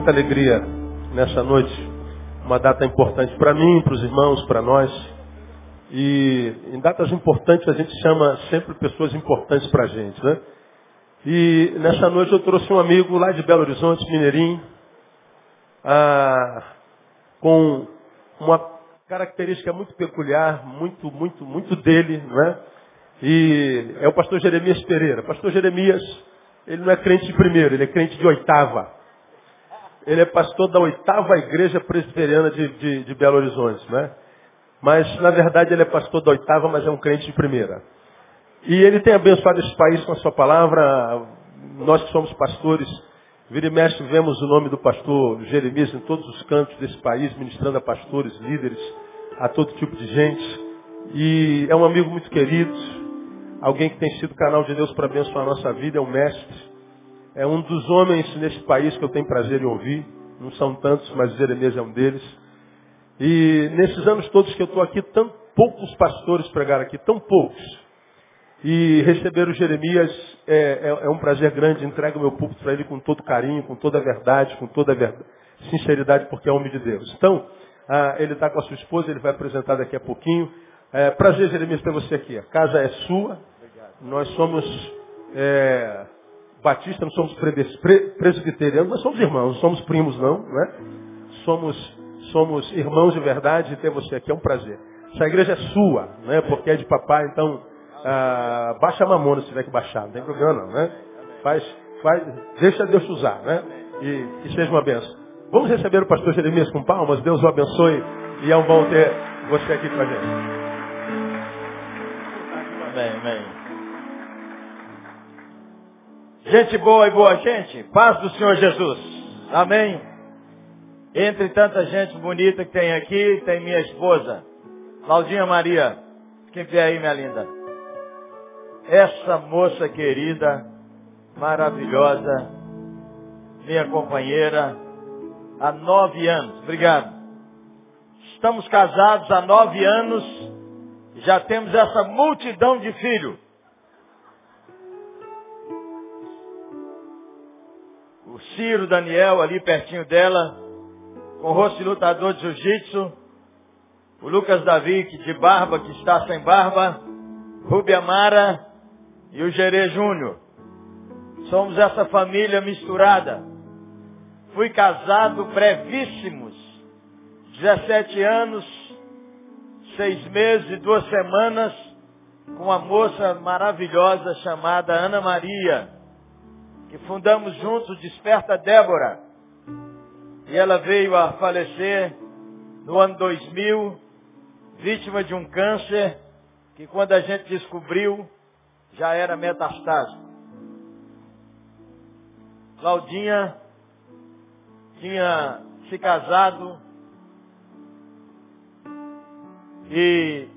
muita alegria nessa noite. Uma data importante para mim, para os irmãos, para nós. E em datas importantes a gente chama sempre pessoas importantes para a gente, né? E nessa noite eu trouxe um amigo lá de Belo Horizonte, Mineirinho, com uma característica muito peculiar, muito, muito, muito dele, não é? E é o pastor Jeremias Pereira. Pastor Jeremias, ele não é crente de primeiro, ele é crente de oitava. Ele é pastor da oitava igreja presbiteriana de, de, de Belo Horizonte, né? Mas, na verdade, ele é pastor da oitava, mas é um crente de primeira. E ele tem abençoado esse país com a sua palavra. Nós que somos pastores, vira e mexe, vemos o nome do pastor Jeremias em todos os cantos desse país, ministrando a pastores, líderes, a todo tipo de gente. E é um amigo muito querido, alguém que tem sido canal de Deus para abençoar a nossa vida, é um mestre. É um dos homens nesse país que eu tenho prazer em ouvir. Não são tantos, mas Jeremias é um deles. E nesses anos todos que eu estou aqui, tão poucos pastores pregaram aqui, tão poucos. E receber o Jeremias é, é, é um prazer grande. Entrego o meu púlpito para ele com todo carinho, com toda a verdade, com toda a verdade, sinceridade, porque é homem de Deus. Então, ah, ele está com a sua esposa, ele vai apresentar daqui a pouquinho. É, prazer, Jeremias, ter você aqui. A casa é sua. Nós somos é, batistas, não somos presbiterianos, nós somos irmãos, não somos primos não, né? Somos, somos irmãos de verdade e ter você aqui é um prazer. Essa igreja é sua, né? Porque é de papai, então ah, baixa a mamona se tiver que baixar, não tem problema não, né? Faz, faz, deixa Deus usar, né? E que seja uma benção. Vamos receber o pastor Jeremias com palmas, Deus o abençoe e é um bom ter você aqui com a gente. Amém, amém. Gente boa e boa gente, paz do Senhor Jesus. Amém. Entre tanta gente bonita que tem aqui, tem minha esposa, Claudinha Maria. Quem vê aí, minha linda? Essa moça querida, maravilhosa, minha companheira, há nove anos. Obrigado. Estamos casados há nove anos, já temos essa multidão de filhos. Ciro Daniel ali pertinho dela, com o rosto de lutador de jiu-jitsu, o Lucas Davi que de barba, que está sem barba, Rubia Mara e o Gerê Júnior. Somos essa família misturada. Fui casado brevíssimos, 17 anos, seis meses e duas semanas, com uma moça maravilhosa chamada Ana Maria que fundamos juntos Desperta Débora. E ela veio a falecer no ano 2000, vítima de um câncer que quando a gente descobriu já era metastásico. Claudinha tinha se casado e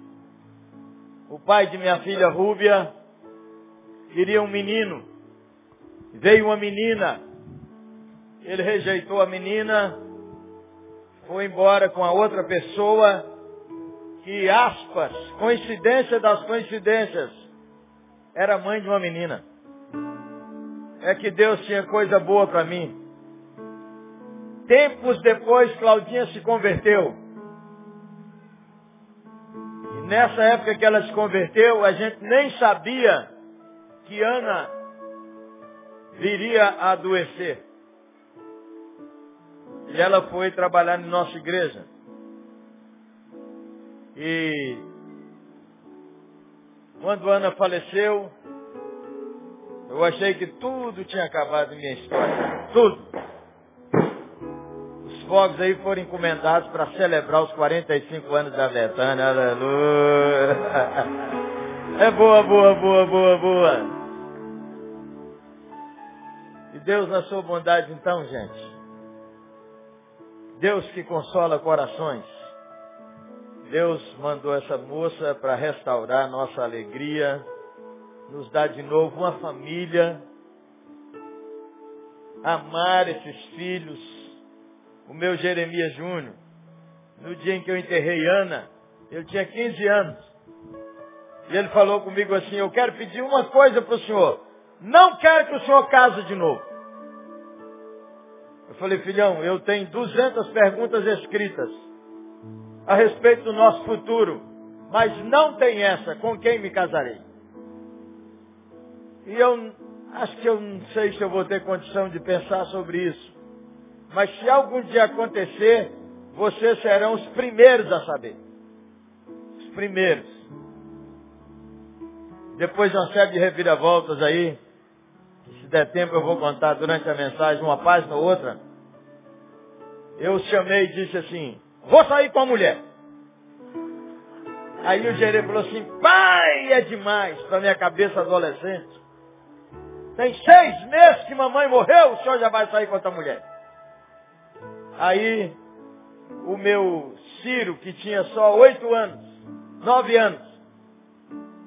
o pai de minha filha Rúbia queria um menino. Veio uma menina, ele rejeitou a menina, foi embora com a outra pessoa que, aspas, coincidência das coincidências, era mãe de uma menina. É que Deus tinha coisa boa para mim. Tempos depois, Claudinha se converteu. E nessa época que ela se converteu, a gente nem sabia que Ana viria a adoecer. E ela foi trabalhar em nossa igreja. E quando Ana faleceu, eu achei que tudo tinha acabado em minha história. Tudo. Os fogos aí foram encomendados para celebrar os 45 anos da Betânia. Aleluia. É boa, boa, boa, boa, boa. E Deus na sua bondade então, gente. Deus que consola corações. Deus mandou essa moça para restaurar nossa alegria, nos dar de novo uma família, amar esses filhos. O meu Jeremias Júnior, no dia em que eu enterrei Ana, eu tinha 15 anos. E ele falou comigo assim, eu quero pedir uma coisa para o senhor. Não quero que o senhor case de novo. Eu falei, filhão, eu tenho 200 perguntas escritas a respeito do nosso futuro, mas não tem essa, com quem me casarei? E eu acho que eu não sei se eu vou ter condição de pensar sobre isso. Mas se algum dia acontecer, vocês serão os primeiros a saber. Os primeiros. Depois de uma série de reviravoltas aí, se der tempo eu vou contar durante a mensagem, uma página ou outra. Eu chamei e disse assim, vou sair com a mulher. Aí o gerente falou assim, pai, é demais para minha cabeça adolescente. Tem seis meses que mamãe morreu, o senhor já vai sair com outra mulher. Aí o meu Ciro, que tinha só oito anos, nove anos,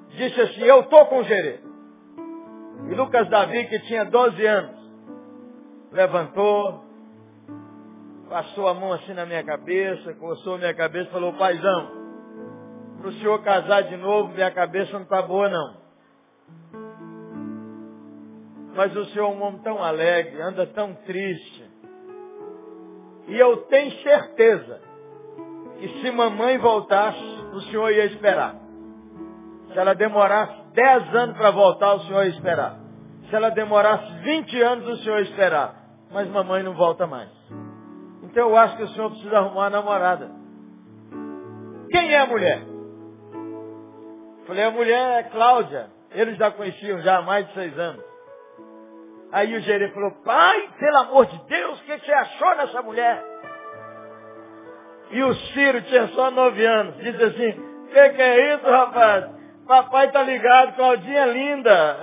disse assim, eu tô com o gerê. E Lucas Davi, que tinha doze anos, levantou, passou a mão assim na minha cabeça, coçou a minha cabeça e falou, paizão, para o senhor casar de novo, minha cabeça não está boa não. Mas o senhor é um homem tão alegre, anda tão triste. E eu tenho certeza que se mamãe voltasse, o senhor ia esperar. Se ela demorasse 10 anos para voltar, o senhor ia esperar. Se ela demorasse 20 anos, o senhor ia esperar. Mas mamãe não volta mais. Então eu acho que o senhor precisa arrumar uma namorada. Quem é a mulher? Falei, a mulher é Cláudia. Eles já conheciam já há mais de seis anos. Aí o gerente falou, pai, pelo amor de Deus, o que você achou nessa mulher? E o Ciro tinha só nove anos. Disse assim, o que, que é isso, rapaz? Papai tá ligado, Claudinha linda.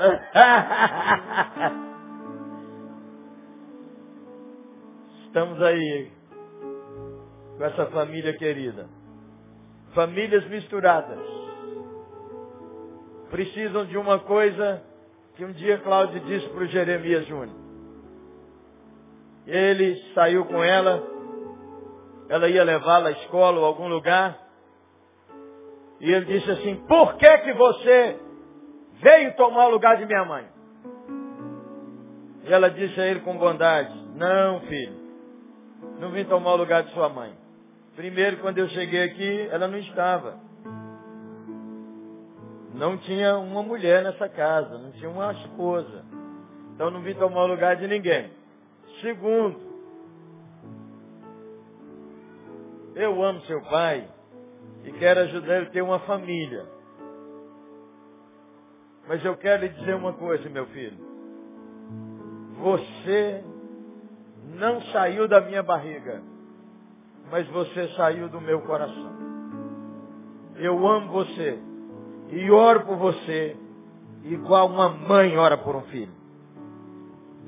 Estamos aí com essa família querida. Famílias misturadas. Precisam de uma coisa que um dia Cláudio disse para o Jeremias Júnior. Ele saiu com ela, ela ia levá-la à escola ou a algum lugar, e ele disse assim, por que que você veio tomar o lugar de minha mãe? E ela disse a ele com bondade, não filho, não vim tomar o lugar de sua mãe. Primeiro, quando eu cheguei aqui, ela não estava. Não tinha uma mulher nessa casa, não tinha uma esposa. Então não vim tomar o lugar de ninguém. Segundo, eu amo seu pai e quero ajudar ele a ter uma família. Mas eu quero lhe dizer uma coisa, meu filho. Você não saiu da minha barriga, mas você saiu do meu coração. Eu amo você e oro por você, igual uma mãe ora por um filho.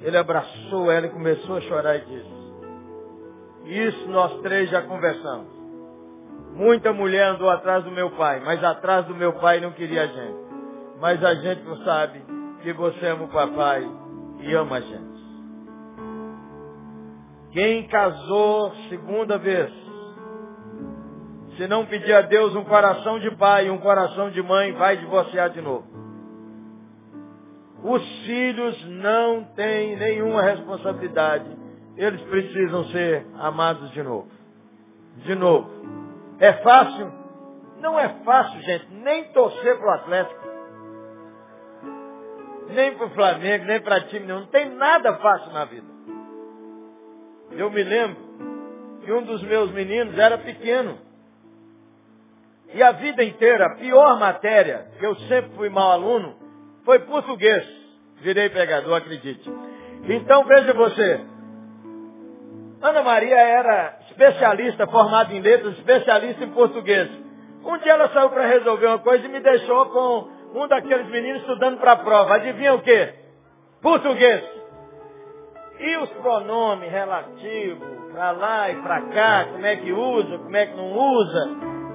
Ele abraçou ela e começou a chorar e disse, isso nós três já conversamos. Muita mulher andou atrás do meu pai, mas atrás do meu pai não queria a gente. Mas a gente não sabe que você ama o papai e ama a gente. Quem casou segunda vez, Se não pedir a Deus um coração de pai e um coração de mãe, vai divorciar de novo. Os filhos não têm nenhuma responsabilidade. Eles precisam ser amados de novo. De novo. É fácil? Não é fácil, gente, nem torcer para o Atlético. Nem para o Flamengo, nem para time nenhum. Não tem nada fácil na vida. Eu me lembro que um dos meus meninos era pequeno. E a vida inteira, a pior matéria, que eu sempre fui mau aluno, foi português. Virei pregador, acredite. Então veja você. Ana Maria era especialista, formada em letras, especialista em português. Um dia ela saiu para resolver uma coisa e me deixou com um daqueles meninos estudando para a prova. Adivinha o quê? Português. E os pronomes relativos, para lá e para cá, como é que usa, como é que não usa,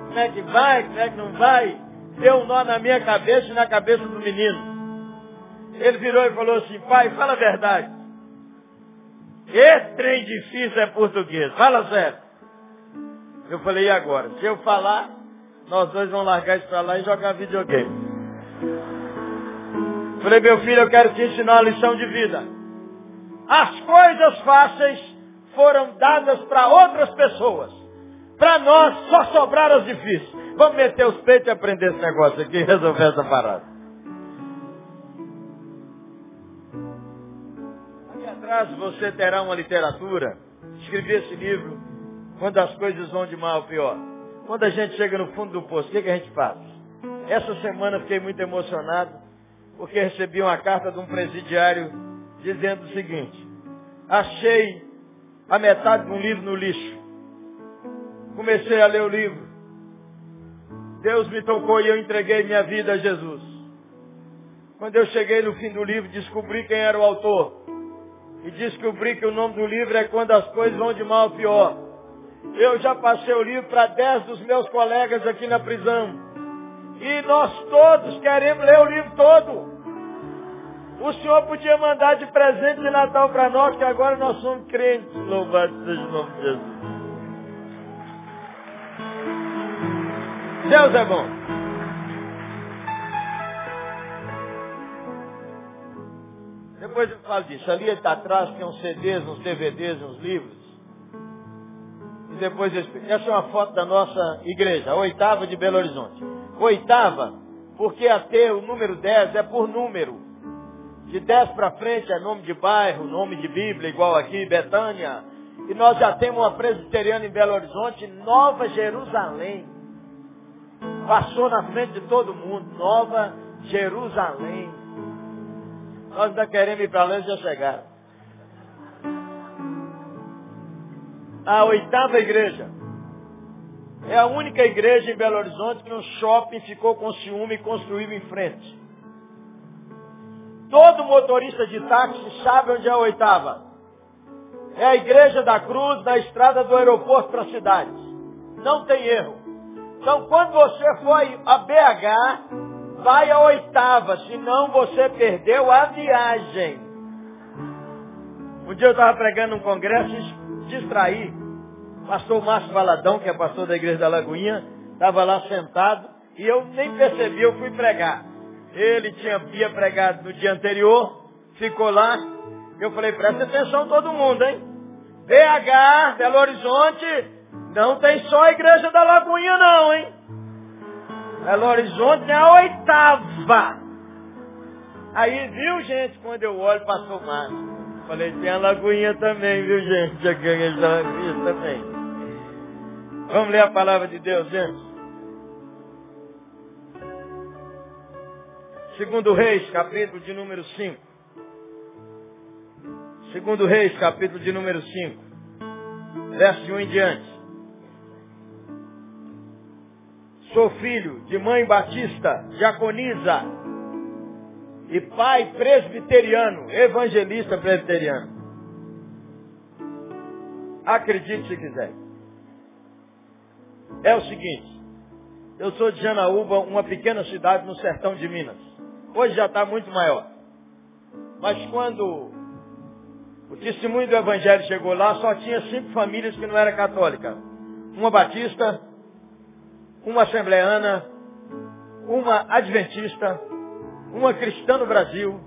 como é que vai, como é que não vai, deu um nó na minha cabeça e na cabeça do menino. Ele virou e falou assim, pai, fala a verdade. Esse trem difícil é português, fala sério. Eu falei, e agora? Se eu falar, nós dois vamos largar isso para lá e jogar videogame. Falei, meu filho, eu quero te ensinar uma lição de vida. As coisas fáceis foram dadas para outras pessoas. Para nós só sobraram as difíceis. Vamos meter os peitos e aprender esse negócio aqui e resolver essa parada. Atrás você terá uma literatura. Escrevi esse livro quando as coisas vão de mal a pior. Quando a gente chega no fundo do poço, o que, que a gente faz? Essa semana fiquei muito emocionado porque recebi uma carta de um presidiário dizendo o seguinte, achei a metade de um livro no lixo. Comecei a ler o livro. Deus me tocou e eu entreguei minha vida a Jesus. Quando eu cheguei no fim do livro, descobri quem era o autor. E descobri que o nome do livro é Quando as Coisas Vão de Mal a Pior. Eu já passei o livro para dez dos meus colegas aqui na prisão. E nós todos queremos ler o livro todo. O Senhor podia mandar de presente de Natal para nós, que agora nós somos crentes. Louvado seja o nome de Jesus. Deus é bom. Depois eu falo disso. Ali está atrás tem uns CDs, uns DVDs, uns livros. E depois essa é uma foto da nossa igreja, a oitava de Belo Horizonte. Oitava, porque até o número 10 é por número. De 10 para frente é nome de bairro, nome de Bíblia, igual aqui, Betânia. E nós já temos uma presbiteriana em Belo Horizonte, Nova Jerusalém. Passou na frente de todo mundo, Nova Jerusalém. Nós ainda queremos ir para lá e já chegaram. A oitava igreja. É a única igreja em Belo Horizonte que um shopping ficou com ciúme e construiu em frente. Todo motorista de táxi sabe onde é a oitava. É a igreja da cruz na estrada do aeroporto para a cidade. Não tem erro. Então quando você for a BH, vai a oitava, senão você perdeu a viagem. Um dia eu estava pregando num congresso e distraí. Pastor Márcio Valadão, que é pastor da igreja da Lagoinha, estava lá sentado e eu nem percebi, eu fui pregar. Ele tinha, havia pregado no dia anterior, ficou lá. Eu falei, presta atenção todo mundo, hein? BH, Belo Horizonte, não tem só a igreja da Lagoinha não, hein? Belo Horizonte é a oitava. Aí, viu, gente, quando eu olho, passou mais. Falei, tem a Lagoinha também, viu, gente? A igreja da Lagoinha também. Vamos ler a palavra de Deus, gente. Segundo Reis, capítulo de número 5. Segundo Reis, capítulo de número 5. Verso de 1 em diante. Sou filho de mãe batista, diaconisa, e pai presbiteriano, evangelista presbiteriano. Acredite se quiser. É o seguinte, eu sou de Janaúba, uma pequena cidade no sertão de Minas. Hoje já está muito maior. Mas quando o testemunho do Evangelho chegou lá, só tinha cinco famílias que não eram católicas. Uma batista, uma assembleana, uma adventista, uma cristã no Brasil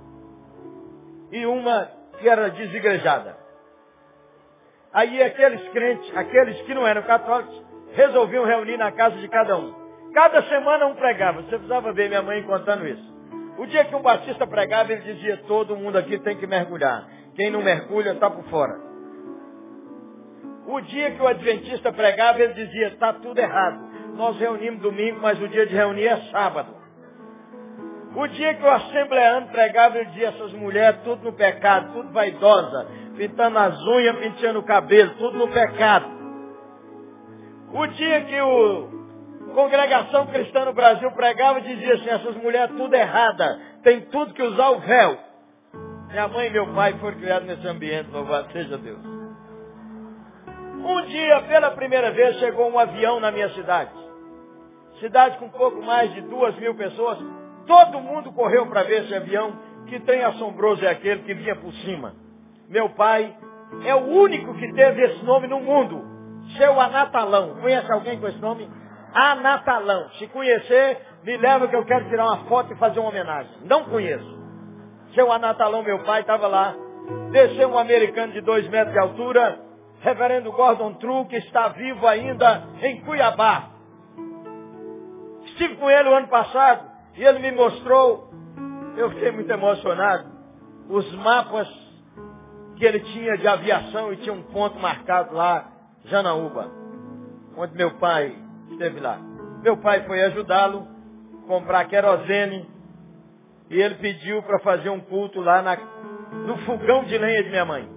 e uma que era desigrejada. Aí aqueles crentes, aqueles que não eram católicos, resolviam reunir na casa de cada um. Cada semana um pregava. Você precisava ver minha mãe contando isso. O dia que um batista pregava, ele dizia, todo mundo aqui tem que mergulhar. Quem não mergulha está por fora. O dia que o adventista pregava, ele dizia, está tudo errado. Nós reunimos domingo, mas o dia de reunir é sábado. O dia que o assembleano pregava, ele dizia, essas mulheres, tudo no pecado, tudo vaidosa, pintando as unhas, pintando o cabelo, tudo no pecado. O dia que o congregação cristã no Brasil pregava, dizia assim, essas mulheres tudo errada, tem tudo que usar o véu. Minha mãe e meu pai foram criados nesse ambiente, louvado seja Deus. Um dia, pela primeira vez, chegou um avião na minha cidade. Cidade com pouco mais de duas mil pessoas. Todo mundo correu para ver esse avião. Que trem assombroso é aquele que vinha por cima. Meu pai é o único que teve esse nome no mundo. Seu Anatalão. Conhece alguém com esse nome? Anatalão. Se conhecer, me leva que eu quero tirar uma foto e fazer uma homenagem. Não conheço. Seu Anatalão, meu pai, estava lá. Desceu um americano de dois metros de altura, reverendo Gordon True, que está vivo ainda em Cuiabá. Estive com ele o ano passado e ele me mostrou, eu fiquei muito emocionado, os mapas que ele tinha de aviação e tinha um ponto marcado lá, Janaúba, onde meu pai esteve lá. Meu pai foi ajudá-lo, comprar querosene, e ele pediu para fazer um culto lá na, no fogão de lenha de minha mãe.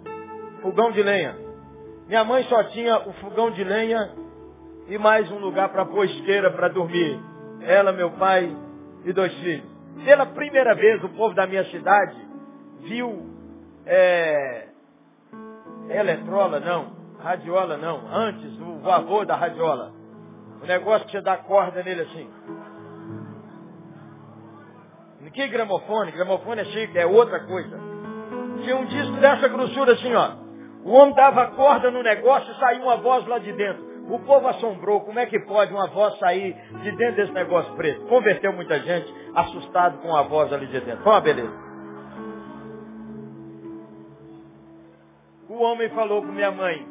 Fogão de lenha. Minha mãe só tinha o fogão de lenha e mais um lugar para pôr esteira para dormir. Ela, meu pai e dois filhos. Pela primeira vez o povo da minha cidade viu é, eletrola, não, radiola não, antes o avô da radiola. O negócio você dá corda nele assim. Que gramofone? Gramofone é chique, é outra coisa. Tinha um disco dessa grossura assim, ó. O homem dava corda no negócio e saiu uma voz lá de dentro. O povo assombrou, como é que pode uma voz sair de dentro desse negócio preto? Converteu muita gente, assustado com a voz ali de dentro. Foi uma beleza. O homem falou com minha mãe,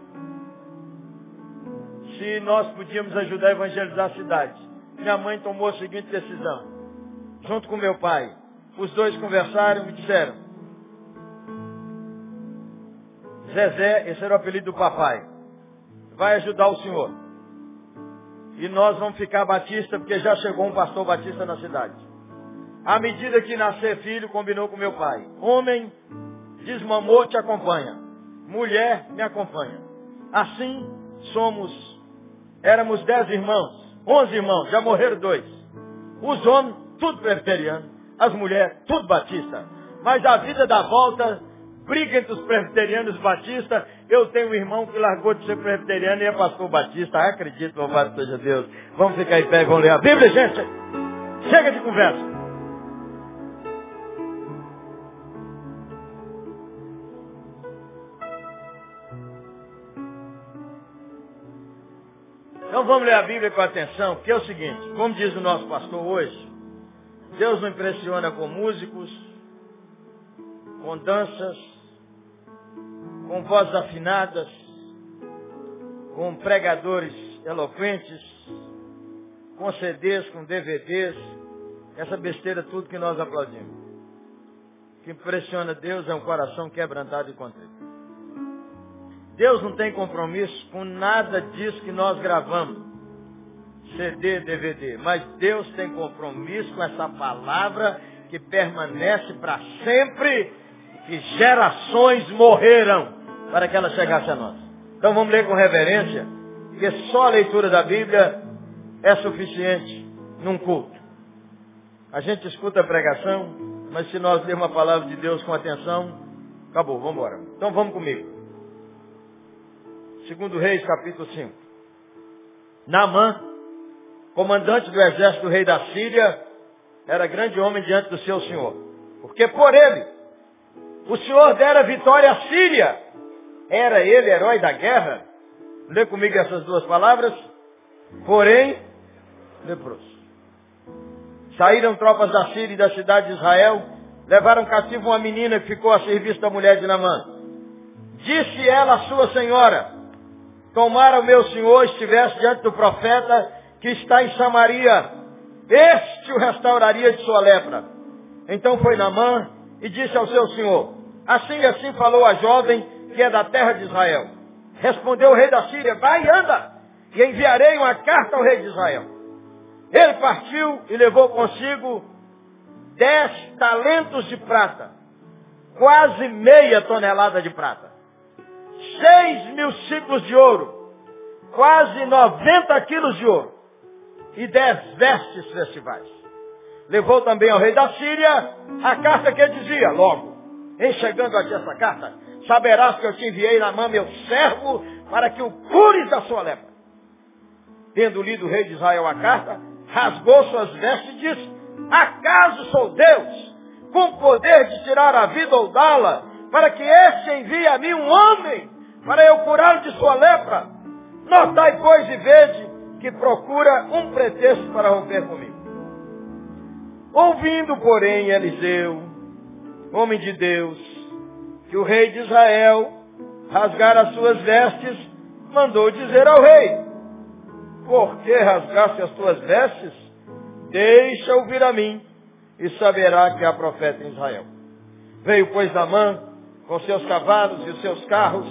se nós podíamos ajudar a evangelizar a cidade. Minha mãe tomou a seguinte decisão, junto com meu pai. Os dois conversaram e me disseram, Zezé, esse era o apelido do papai, vai ajudar o senhor. E nós vamos ficar batista, porque já chegou um pastor batista na cidade. À medida que nascer filho, combinou com meu pai. Homem, desmamou, te acompanha. Mulher, me acompanha. Assim, somos Éramos dez irmãos, onze irmãos, já morreram dois. Os homens, tudo presbiteriano. As mulheres, tudo batista. Mas a vida dá volta, briga entre os presbiterianos e batistas. Eu tenho um irmão que largou de ser presbiteriano e é pastor batista. Acredito, louvado seja Deus. Vamos ficar em pé e vamos ler a Bíblia, gente. Chega de conversa. Então vamos ler a Bíblia com atenção, porque é o seguinte, como diz o nosso pastor hoje, Deus não impressiona com músicos, com danças, com vozes afinadas, com pregadores eloquentes, com CDs, com DVDs, essa besteira tudo que nós aplaudimos. O que impressiona Deus é um coração quebrantado e contrito. Deus não tem compromisso com nada disso que nós gravamos. CD, DVD. Mas Deus tem compromisso com essa palavra que permanece para sempre e gerações morreram para que ela chegasse a nós. Então vamos ler com reverência, porque só a leitura da Bíblia é suficiente num culto. A gente escuta a pregação, mas se nós lermos a palavra de Deus com atenção, acabou, vamos embora. Então vamos comigo. Segundo Reis, capítulo 5. Naamã, comandante do exército do rei da Síria, era grande homem diante do seu senhor. Porque por ele, o senhor dera vitória à Síria. Era ele herói da guerra? Lê comigo essas duas palavras. Porém, leproso. Saíram tropas da Síria e da cidade de Israel, levaram cativo uma menina que ficou a serviço da mulher de Namã. Disse ela à sua senhora, tomara o meu senhor estivesse diante do profeta que está em Samaria, este o restauraria de sua lepra. Então foi Namã e disse ao seu senhor, assim e assim falou a jovem que é da terra de Israel. Respondeu o rei da Síria, vai e anda, e enviarei uma carta ao rei de Israel. Ele partiu e levou consigo dez talentos de prata, quase meia tonelada de prata, seis mil ciclos de ouro, quase 90 quilos de ouro, e dez vestes festivais. Levou também ao rei da Síria a carta que dizia, logo, em chegando aqui essa carta, saberás que eu te enviei na mão meu servo para que o cures da sua lepra. Tendo lido o rei de Israel a carta, rasgou suas vestes e disse, acaso sou Deus, com poder de tirar a vida ou dá-la, para que este envie a mim um homem, para eu curá-lo de sua lepra? Notai, pois, e vede que procura um pretexto para romper comigo. Ouvindo, porém, Eliseu, homem de Deus, o rei de Israel rasgara as suas vestes, mandou dizer ao rei, por que rasgaste as tuas vestes? Deixa ouvir a mim, e saberá que há profeta em Israel. Veio, pois, Namã, com seus cavalos e os seus carros,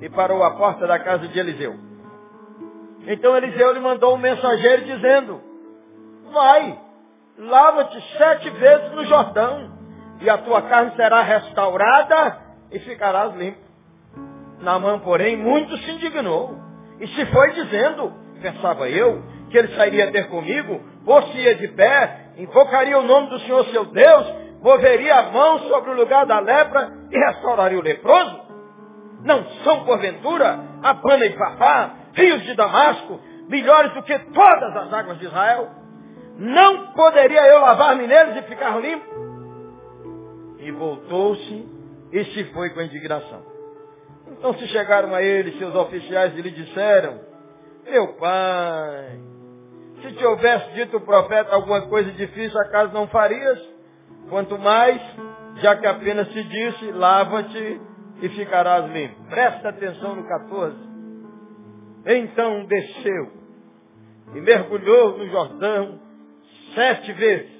e parou à porta da casa de Eliseu. Então Eliseu lhe mandou um mensageiro dizendo, vai, lava-te sete vezes no Jordão, e a tua carne será restaurada e ficarás limpo. Namã, porém, muito se indignou, e se foi dizendo, pensava eu, que ele sairia ter comigo, pôr-se-ia de pé, invocaria o nome do Senhor seu Deus, moveria a mão sobre o lugar da lepra e restauraria o leproso? Não são, porventura, Abana e Fafá, rios de Damasco, melhores do que todas as águas de Israel? Não poderia eu lavar-me neles e ficar limpo? E voltou-se e se foi com indignação. Então se chegaram a ele seus oficiais e lhe disseram, meu pai, se te houvesse dito o profeta alguma coisa difícil, acaso não farias? Quanto mais, já que apenas se disse, lava-te e ficarás limpo. Presta atenção no 14. Então desceu e mergulhou no Jordão sete vezes,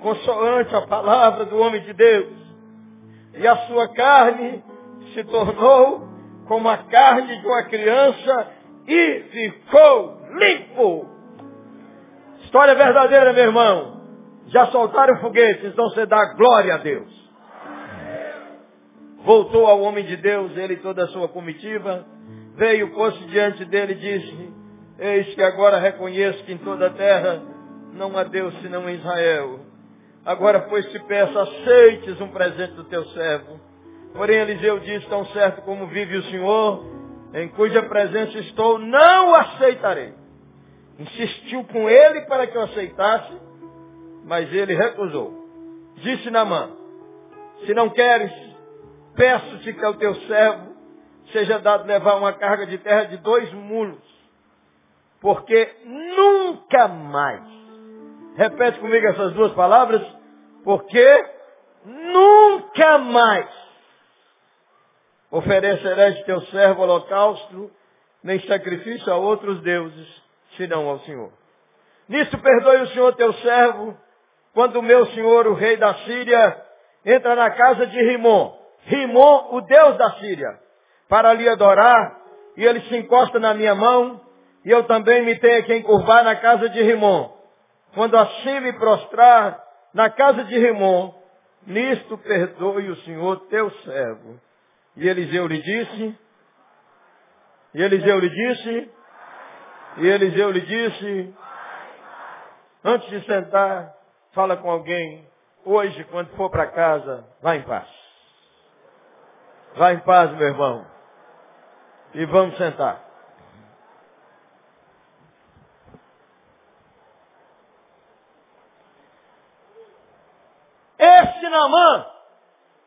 consoante a palavra do homem de Deus. E a sua carne se tornou como a carne de uma criança e ficou limpo. História verdadeira, meu irmão. Já soltaram foguetes, então você dá glória a Deus. Voltou ao homem de Deus, ele e toda a sua comitiva. Veio, pôs-se diante dele e disse, Eis que agora reconheço que em toda a terra não há Deus senão em Israel. Agora, pois, te peço, aceites um presente do teu servo. Porém, Eliseu disse, tão certo como vive o Senhor, em cuja presença estou, não o aceitarei. Insistiu com ele para que eu aceitasse, mas ele recusou. Disse Namã, se não queres, peço-te que ao teu servo seja dado levar uma carga de terra de dois mulos, porque nunca mais, repete comigo essas duas palavras, porque nunca mais oferecerás teu servo holocausto, nem sacrifício a outros deuses, senão ao Senhor. Nisso perdoe o Senhor teu servo, quando o meu senhor, o rei da Síria, entra na casa de Rimon, Rimon, o Deus da Síria, para lhe adorar, e ele se encosta na minha mão, e eu também me tenho que encurvar na casa de Rimon. Quando assim me prostrar na casa de Rimon, nisto perdoe o Senhor teu servo, e Eliseu lhe disse, e Eliseu lhe disse, e Eliseu lhe disse, antes de sentar, fala com alguém, hoje, quando for para casa, vá em paz. Vá em paz, meu irmão. E vamos sentar. Namã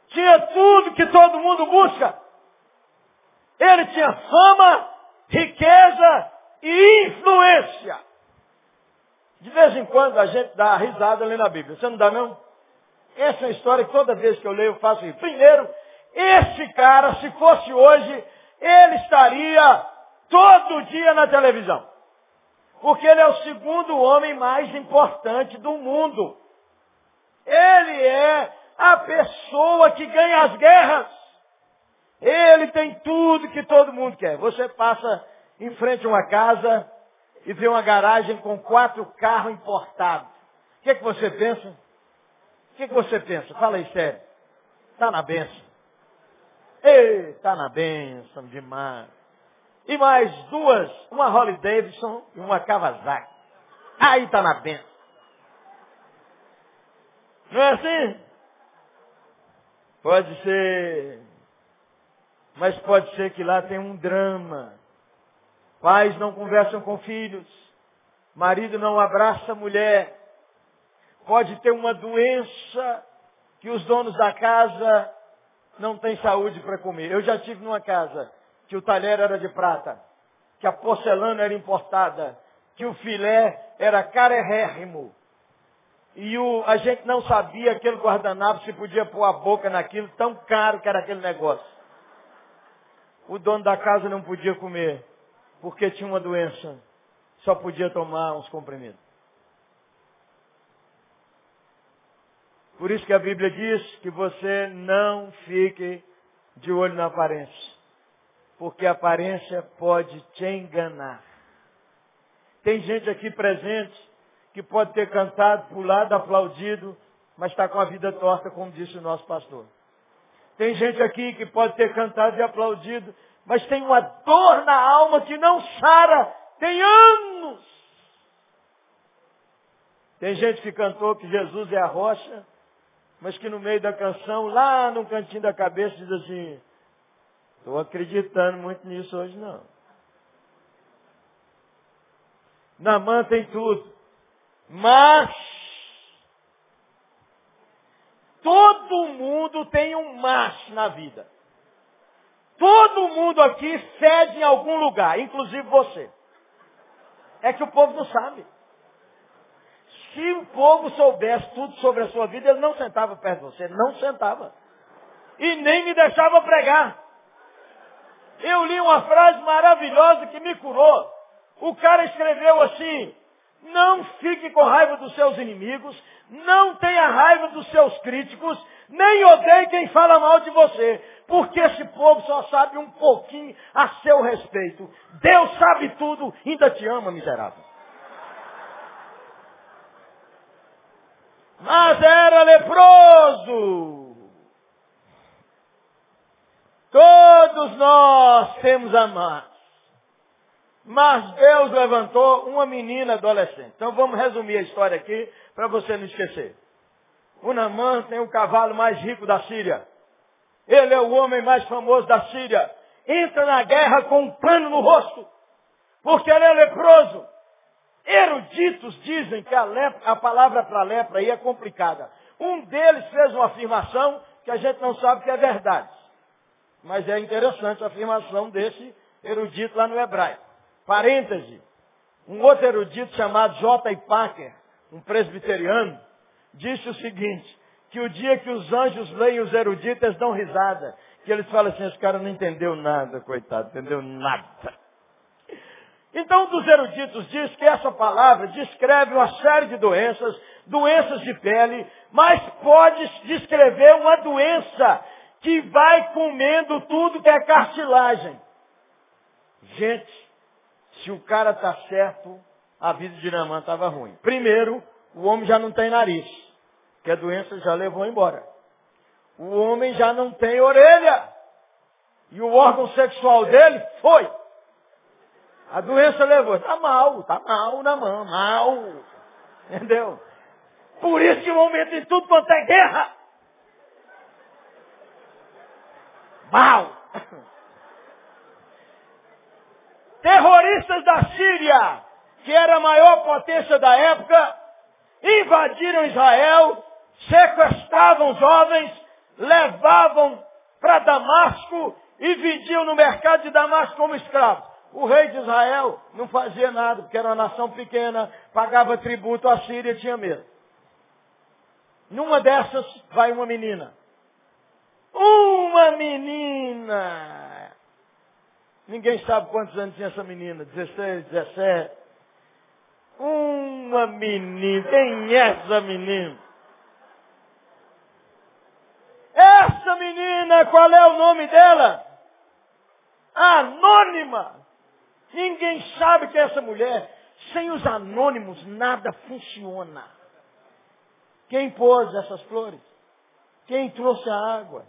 tinha tudo que todo mundo busca. Ele tinha fama, riqueza e influência. De vez em quando a gente dá risada lendo a Bíblia. Você não dá não? Essa é uma história que toda vez que eu leio eu faço isso. Primeiro, esse cara, se fosse hoje, ele estaria todo dia na televisão. Porque ele é o segundo homem mais importante do mundo. Ele é a pessoa que ganha as guerras. Ele tem tudo que todo mundo quer. Você passa em frente a uma casa e vê uma garagem com quatro carros importados. O que, é que você pensa? O que, é que você pensa? Fala aí sério. Está na benção. Ei, está na benção demais. E mais duas, uma Holly Davidson e uma Kawasaki. Aí está na benção. Não é assim? Pode ser. Mas pode ser que lá tem um drama. Pais não conversam com filhos. Marido não abraça a mulher. Pode ter uma doença que os donos da casa não têm saúde para comer. Eu já tive numa casa que o talher era de prata, que a porcelana era importada, que o filé era carérrimo. E o, a gente não sabia aquele guardanapo se podia pôr a boca naquilo, tão caro que era aquele negócio. O dono da casa não podia comer porque tinha uma doença, só podia tomar uns comprimidos. Por isso que a Bíblia diz que você não fique de olho na aparência. Porque a aparência pode te enganar. Tem gente aqui presente que pode ter cantado, pulado, aplaudido, mas está com a vida torta, como disse o nosso pastor. Tem gente aqui que pode ter cantado e aplaudido, mas tem uma dor na alma que não sara, tem anos. Tem gente que cantou que Jesus é a rocha, mas que no meio da canção, lá no cantinho da cabeça, diz assim, estou acreditando muito nisso hoje não. Namã tem tudo. Mas todo mundo tem um mas na vida. Todo mundo aqui cede em algum lugar, inclusive você. É que o povo não sabe. Se o povo soubesse tudo sobre a sua vida, ele não sentava perto de você, não sentava. E nem me deixava pregar. Eu li uma frase maravilhosa que me curou. O cara escreveu assim, não fique com raiva dos seus inimigos, não tenha raiva dos seus críticos, nem odeie quem fala mal de você, porque esse povo só sabe um pouquinho a seu respeito. Deus sabe tudo, ainda te ama, miserável. Mas era leproso. Todos nós temos a. Mas Deus levantou uma menina adolescente. Então vamos resumir a história aqui para você não esquecer. O Namã tem o cavalo mais rico da Síria. Ele é o homem mais famoso da Síria. Entra na guerra com um pano no rosto, porque ele é leproso. Eruditos dizem que a, lepra, a palavra para lepra aí é complicada. Um deles fez uma afirmação que a gente não sabe que é verdade. Mas é interessante a afirmação desse erudito lá no hebraico. Parêntese. Um outro erudito chamado J. Packer, um presbiteriano, disse o seguinte, que o dia que os anjos leem os eruditos, eles dão risada. Que eles falam assim, esse cara não entendeu nada, coitado, entendeu nada. Então, um dos eruditos diz que essa palavra descreve uma série de doenças, doenças de pele, mas pode descrever uma doença que vai comendo tudo que é cartilagem. Gente, se o cara está certo, a vida de Namã estava ruim. Primeiro, o homem já não tem nariz, que a doença já levou embora. O homem já não tem orelha. E o órgão sexual dele foi. A doença levou. Está mal, está mal na mão, mal. Entendeu? Por isso que o homem entra em tudo quanto é guerra. Mal. Terroristas da Síria, que era a maior potência da época, invadiram Israel, sequestravam jovens, levavam para Damasco e vendiam no mercado de Damasco como escravos. O rei de Israel não fazia nada, porque era uma nação pequena, pagava tributo à Síria tinha medo. Numa dessas vai uma menina. Uma menina! Ninguém sabe quantos anos tinha essa menina, 16, 17. Uma menina, quem é essa menina? Essa menina, qual é o nome dela? Anônima. Ninguém sabe que é essa mulher. Sem os anônimos, nada funciona. Quem pôs essas flores? Quem trouxe a água?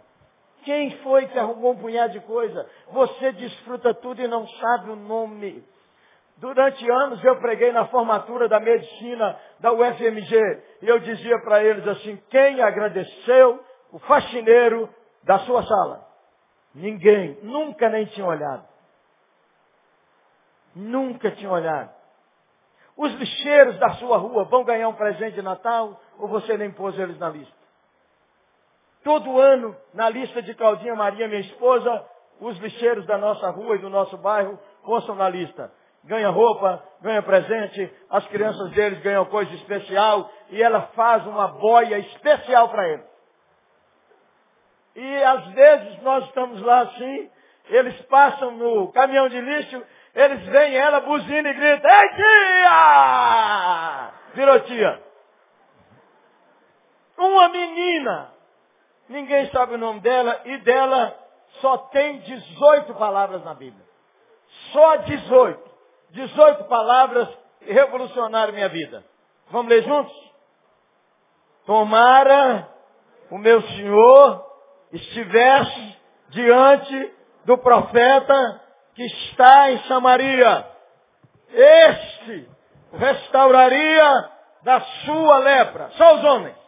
Quem foi que arrumou um punhado de coisa? Você desfruta tudo e não sabe o nome. Durante anos eu preguei na formatura da medicina da UFMG e eu dizia para eles assim, quem agradeceu o faxineiro da sua sala? Ninguém, nunca nem tinha olhado. Nunca tinha olhado. Os lixeiros da sua rua vão ganhar um presente de Natal ou você nem pôs eles na lista? Todo ano, na lista de Claudinha Maria, minha esposa, os lixeiros da nossa rua e do nosso bairro constam na lista. Ganha roupa, ganha presente, as crianças deles ganham coisa especial e ela faz uma boia especial para eles. E às vezes nós estamos lá assim, eles passam no caminhão de lixo, eles veem ela, buzina e grita, Ei tia! Virou tia. Uma menina, ninguém sabe o nome dela, e dela só tem 18 palavras na Bíblia. Só 18. 18 palavras revolucionaram minha vida. Vamos ler juntos? Tomara o meu Senhor estivesse diante do profeta que está em Samaria. Este restauraria da sua lepra. Só os homens.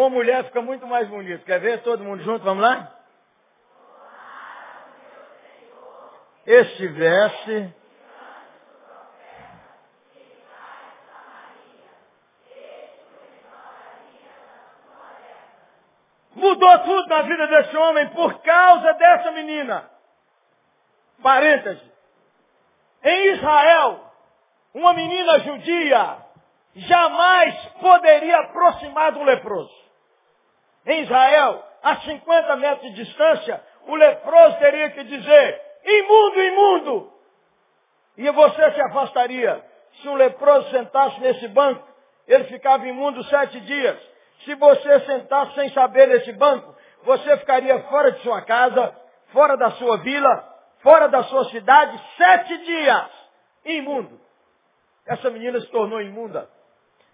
Com mulher fica muito mais bonito. Quer ver todo mundo junto? Vamos lá? estivesse Mudou tudo na vida desse homem por causa dessa menina. Parêntese. Em Israel, uma menina judia jamais poderia aproximar do leproso. Em Israel, a 50 metros de distância, o leproso teria que dizer, Imundo, imundo! E você se afastaria. Se um leproso sentasse nesse banco, ele ficava imundo sete dias. Se você sentasse sem saber nesse banco, você ficaria fora de sua casa, fora da sua vila, fora da sua cidade, sete dias. Imundo. Essa menina se tornou imunda.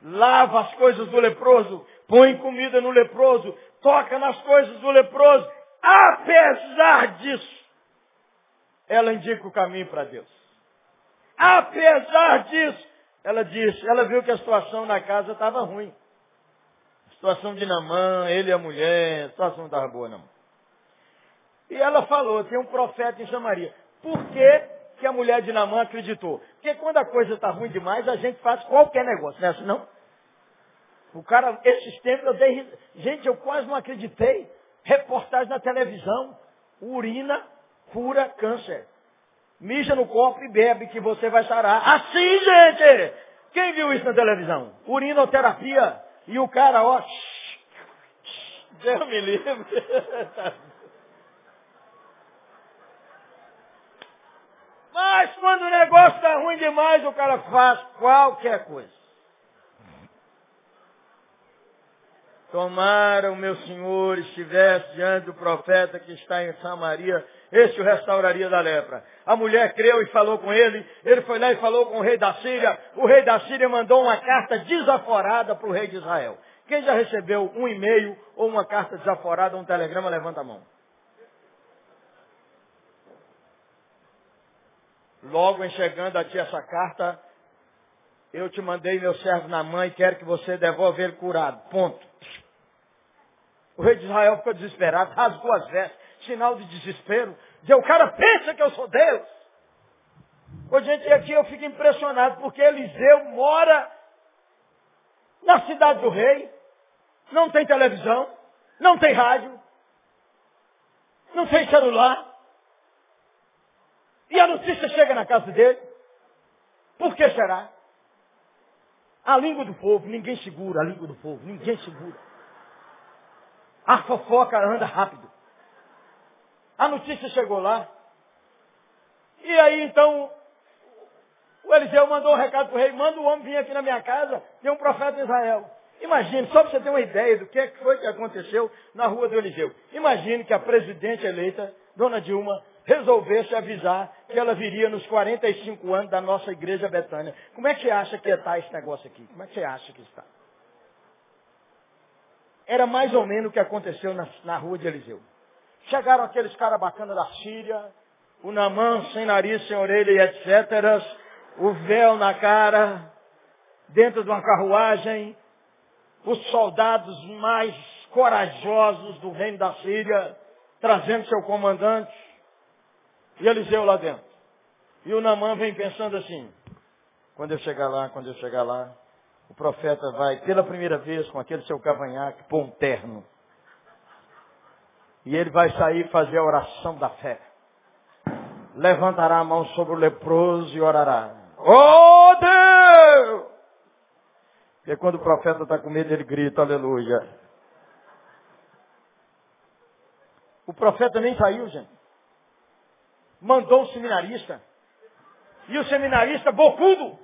Lava as coisas do leproso, põe comida no leproso, toca nas coisas do leproso. Apesar disso, ela indica o caminho para Deus. Apesar disso, ela disse, ela viu que a situação na casa estava ruim. A situação de Namã, ele e a mulher, a situação não estava boa, não. E ela falou, tem um profeta em Samaria. Por que, que a mulher de Namã acreditou? Porque quando a coisa está ruim demais, a gente faz qualquer negócio, não é assim não? O cara, esses tempos eu dei... Gente, eu quase não acreditei. Reportagem na televisão, urina cura câncer. Mija no copo e bebe que você vai sarar. Assim, gente! Quem viu isso na televisão? Urinoterapia. E o cara, ó. Deus me livre. Mas quando o negócio está ruim demais, o cara faz qualquer coisa. Tomara o meu Senhor estivesse diante do profeta que está em Samaria este o restauraria da lepra. A mulher creu e falou com ele, ele foi lá e falou com o rei da Síria, o rei da Síria mandou uma carta desaforada para o rei de Israel. Quem já recebeu um e-mail ou uma carta desaforada, um telegrama, levanta a mão. Logo em chegando a ti essa carta, eu te mandei meu servo na mãe quero que você devolva ele curado. Ponto. O rei de Israel ficou desesperado, rasgou as vestes sinal de desespero. De o cara pensa que eu sou Deus. Ô, gente, aqui eu fico impressionado, porque Eliseu mora Na cidade do rei, não tem televisão, não tem rádio, não tem celular. E a notícia chega na casa dele. Por que será? A língua do povo, ninguém segura a língua do povo, ninguém segura. A fofoca anda rápido. A notícia chegou lá. E aí então o Eliseu mandou um recado para o rei, manda o homem vir aqui na minha casa, tem um profeta em Israel. Imagine, só para você ter uma ideia do que foi que aconteceu na rua do Eliseu. Imagine que a presidente eleita, Dona Dilma, resolvesse avisar que ela viria nos 45 anos da nossa igreja Betânia. Como é que você acha que está esse negócio aqui? Como é que você acha que está? Era mais ou menos o que aconteceu na, na rua de Eliseu. Chegaram aqueles caras bacanas da Síria, o Namã sem nariz, sem orelha e etc. O véu na cara, dentro de uma carruagem, os soldados mais corajosos do reino da Síria, trazendo seu comandante, e Eliseu lá dentro. E o Namã vem pensando assim, quando eu chegar lá, quando eu chegar lá, o profeta vai pela primeira vez com aquele seu cavanhaque pôr um terno. E ele vai sair fazer a oração da fé. Levantará a mão sobre o leproso e orará. Oh Deus! Porque quando o profeta está com medo, ele grita, aleluia. O profeta nem saiu, gente. Mandou um seminarista. E o seminarista, bocudo.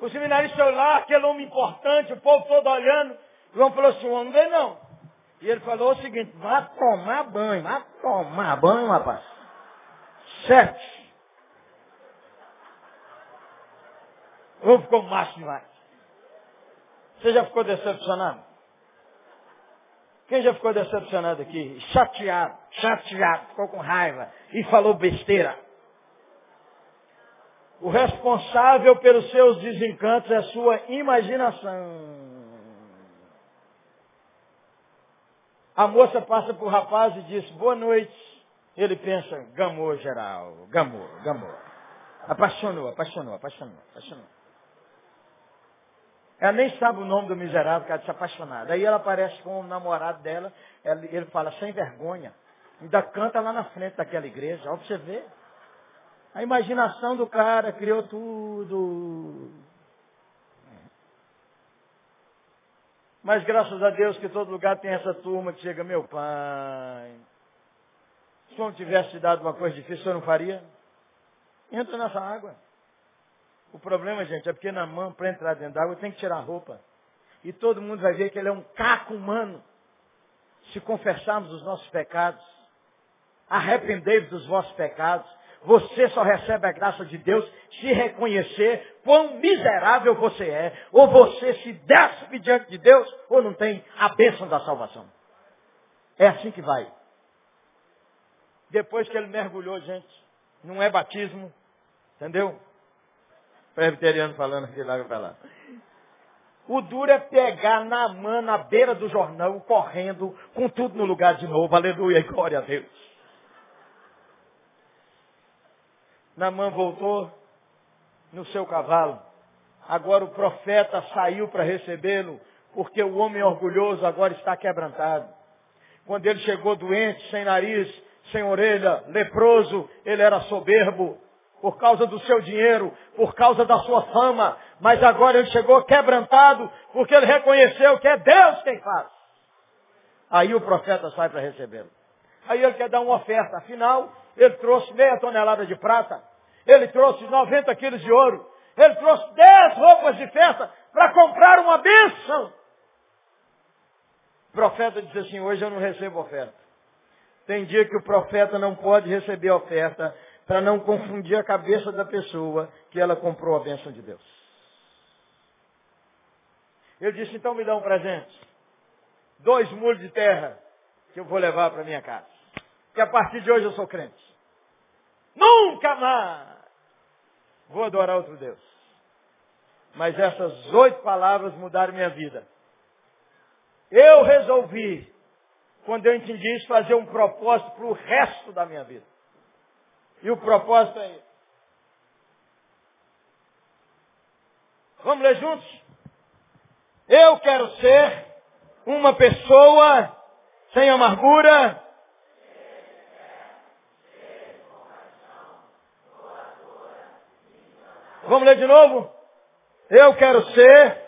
O seminarista olhou lá, aquele homem importante, o povo todo olhando. João falou assim, não vê não. E ele falou o seguinte, vá tomar banho, vá tomar banho, rapaz. Sete. O homem ficou macho demais. Você já ficou decepcionado? Quem já ficou decepcionado aqui? Chateado, chateado, ficou com raiva e falou besteira. O responsável pelos seus desencantos é a sua imaginação. A moça passa por rapaz e diz, boa noite. Ele pensa, gamou geral, gamou, gamou. Apaixonou, apaixonou, apaixonou, apaixonou. Ela nem sabe o nome do miserável que ela se apaixonada. Aí ela aparece com o namorado dela, ele fala, sem vergonha. Ainda canta lá na frente daquela igreja, olha pra você ver. A imaginação do cara criou tudo. Mas graças a Deus que todo lugar tem essa turma que chega, meu pai. Se o senhor tivesse te dado uma coisa difícil, o senhor não faria? Entra nessa água. O problema, gente, é porque na mão, para entrar dentro d'água, tem que tirar a roupa. E todo mundo vai ver que ele é um caco humano. Se confessarmos os nossos pecados, arrependei-vos dos vossos pecados, você só recebe a graça de Deus se reconhecer quão miserável você é. Ou você se desce diante de Deus, ou não tem a bênção da salvação. É assim que vai. Depois que ele mergulhou, gente, não é batismo, entendeu? Presbiteriano falando aqui lá para lá. O duro é pegar na mão, na beira do jornal, correndo, com tudo no lugar de novo. Aleluia, glória a Deus. Namã voltou no seu cavalo. Agora o profeta saiu para recebê-lo, porque o homem orgulhoso agora está quebrantado. Quando ele chegou doente, sem nariz, sem orelha, leproso, ele era soberbo por causa do seu dinheiro, por causa da sua fama, mas agora ele chegou quebrantado, porque ele reconheceu que é Deus quem faz. Aí o profeta sai para recebê-lo. Aí ele quer dar uma oferta. Afinal, ele trouxe meia tonelada de prata. Ele trouxe 90 quilos de ouro. Ele trouxe 10 roupas de festa para comprar uma bênção. O profeta disse assim, hoje eu não recebo oferta. Tem dia que o profeta não pode receber oferta para não confundir a cabeça da pessoa que ela comprou a bênção de Deus. Ele disse, então me dá um presente. Dois mulos de terra que eu vou levar para minha casa. Que a partir de hoje eu sou crente. Nunca mais vou adorar outro Deus. Mas essas oito palavras mudaram minha vida. Eu resolvi, quando eu entendi isso, fazer um propósito para o resto da minha vida. E o propósito é esse. Vamos ler juntos? Eu quero ser uma pessoa sem amargura. Vamos ler de novo? Eu quero ser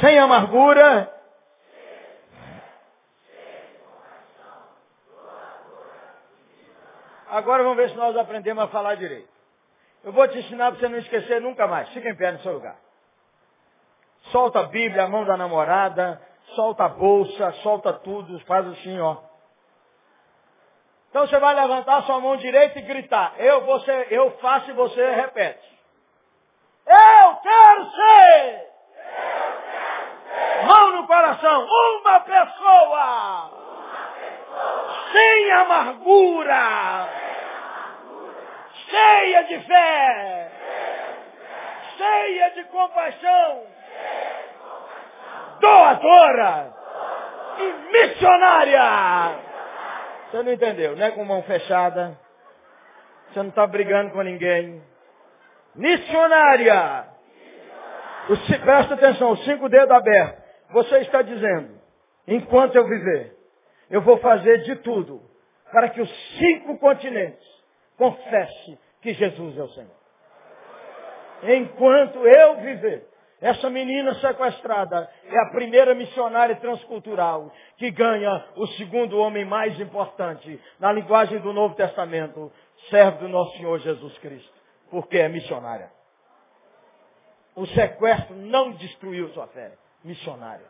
sem amargura. Agora vamos ver se nós aprendemos a falar direito. Eu vou te ensinar para você não esquecer nunca mais. Fica em pé no seu lugar. Solta a Bíblia, a mão da namorada, solta a bolsa, solta tudo, faz assim, ó. Então você vai levantar sua mão direita e gritar. Eu, você, eu faço e você repete. Eu quero ser! Mão no coração, uma pessoa! Uma pessoa! Sem amargura! Cheia de fé! Cheia de compaixão! doadora e missionária. Você não entendeu, né? Com mão fechada. Você não está brigando com ninguém. Missionária. O, presta atenção, os cinco dedos abertos. Você está dizendo, enquanto eu viver, eu vou fazer de tudo para que os cinco continentes confessem que Jesus é o Senhor. Enquanto eu viver, essa menina sequestrada é a primeira missionária transcultural que ganha o segundo homem mais importante na linguagem do Novo Testamento, servo do nosso Senhor Jesus Cristo, porque é missionária. O sequestro não destruiu sua fé, missionária.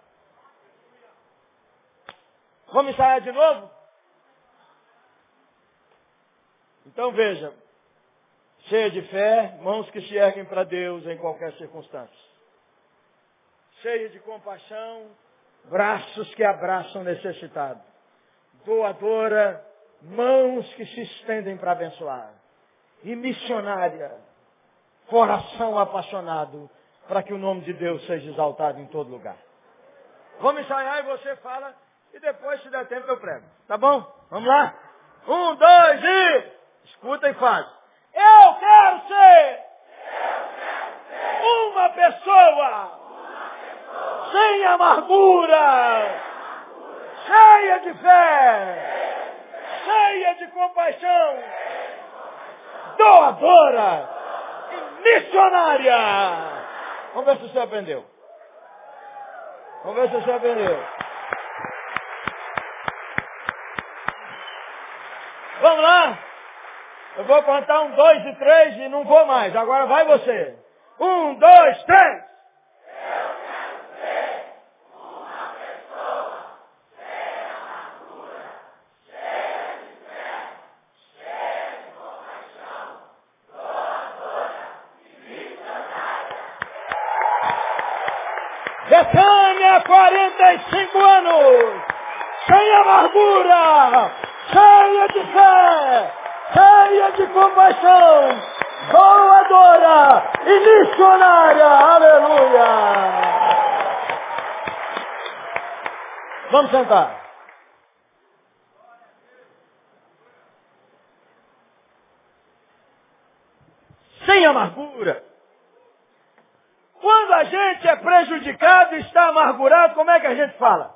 Vamos ensaiar de novo? Então veja, cheia de fé, mãos que se erguem para Deus em qualquer circunstância cheia de compaixão, braços que abraçam o necessitado, doadora, mãos que se estendem para abençoar, e missionária, coração apaixonado, para que o nome de Deus seja exaltado em todo lugar. Vamos ensaiar e você fala, e depois, se der tempo, eu prego. Tá bom? Vamos lá? Um, dois e... Escuta e faz. Eu quero ser, eu quero ser uma pessoa sem amargura, cheia de fé, cheia de compaixão, doadora e missionária. Vamos ver se você aprendeu. Vamos ver se você aprendeu. Vamos lá? Eu vou contar um, dois e três e não vou mais. Agora vai você. Um, dois, três. 45 anos, sem amargura, cheia de fé, cheia de compaixão, doadora e missionária. Aleluia! Vamos sentar. Sem amargura. Gente é prejudicado e está amargurado, como é que a gente fala?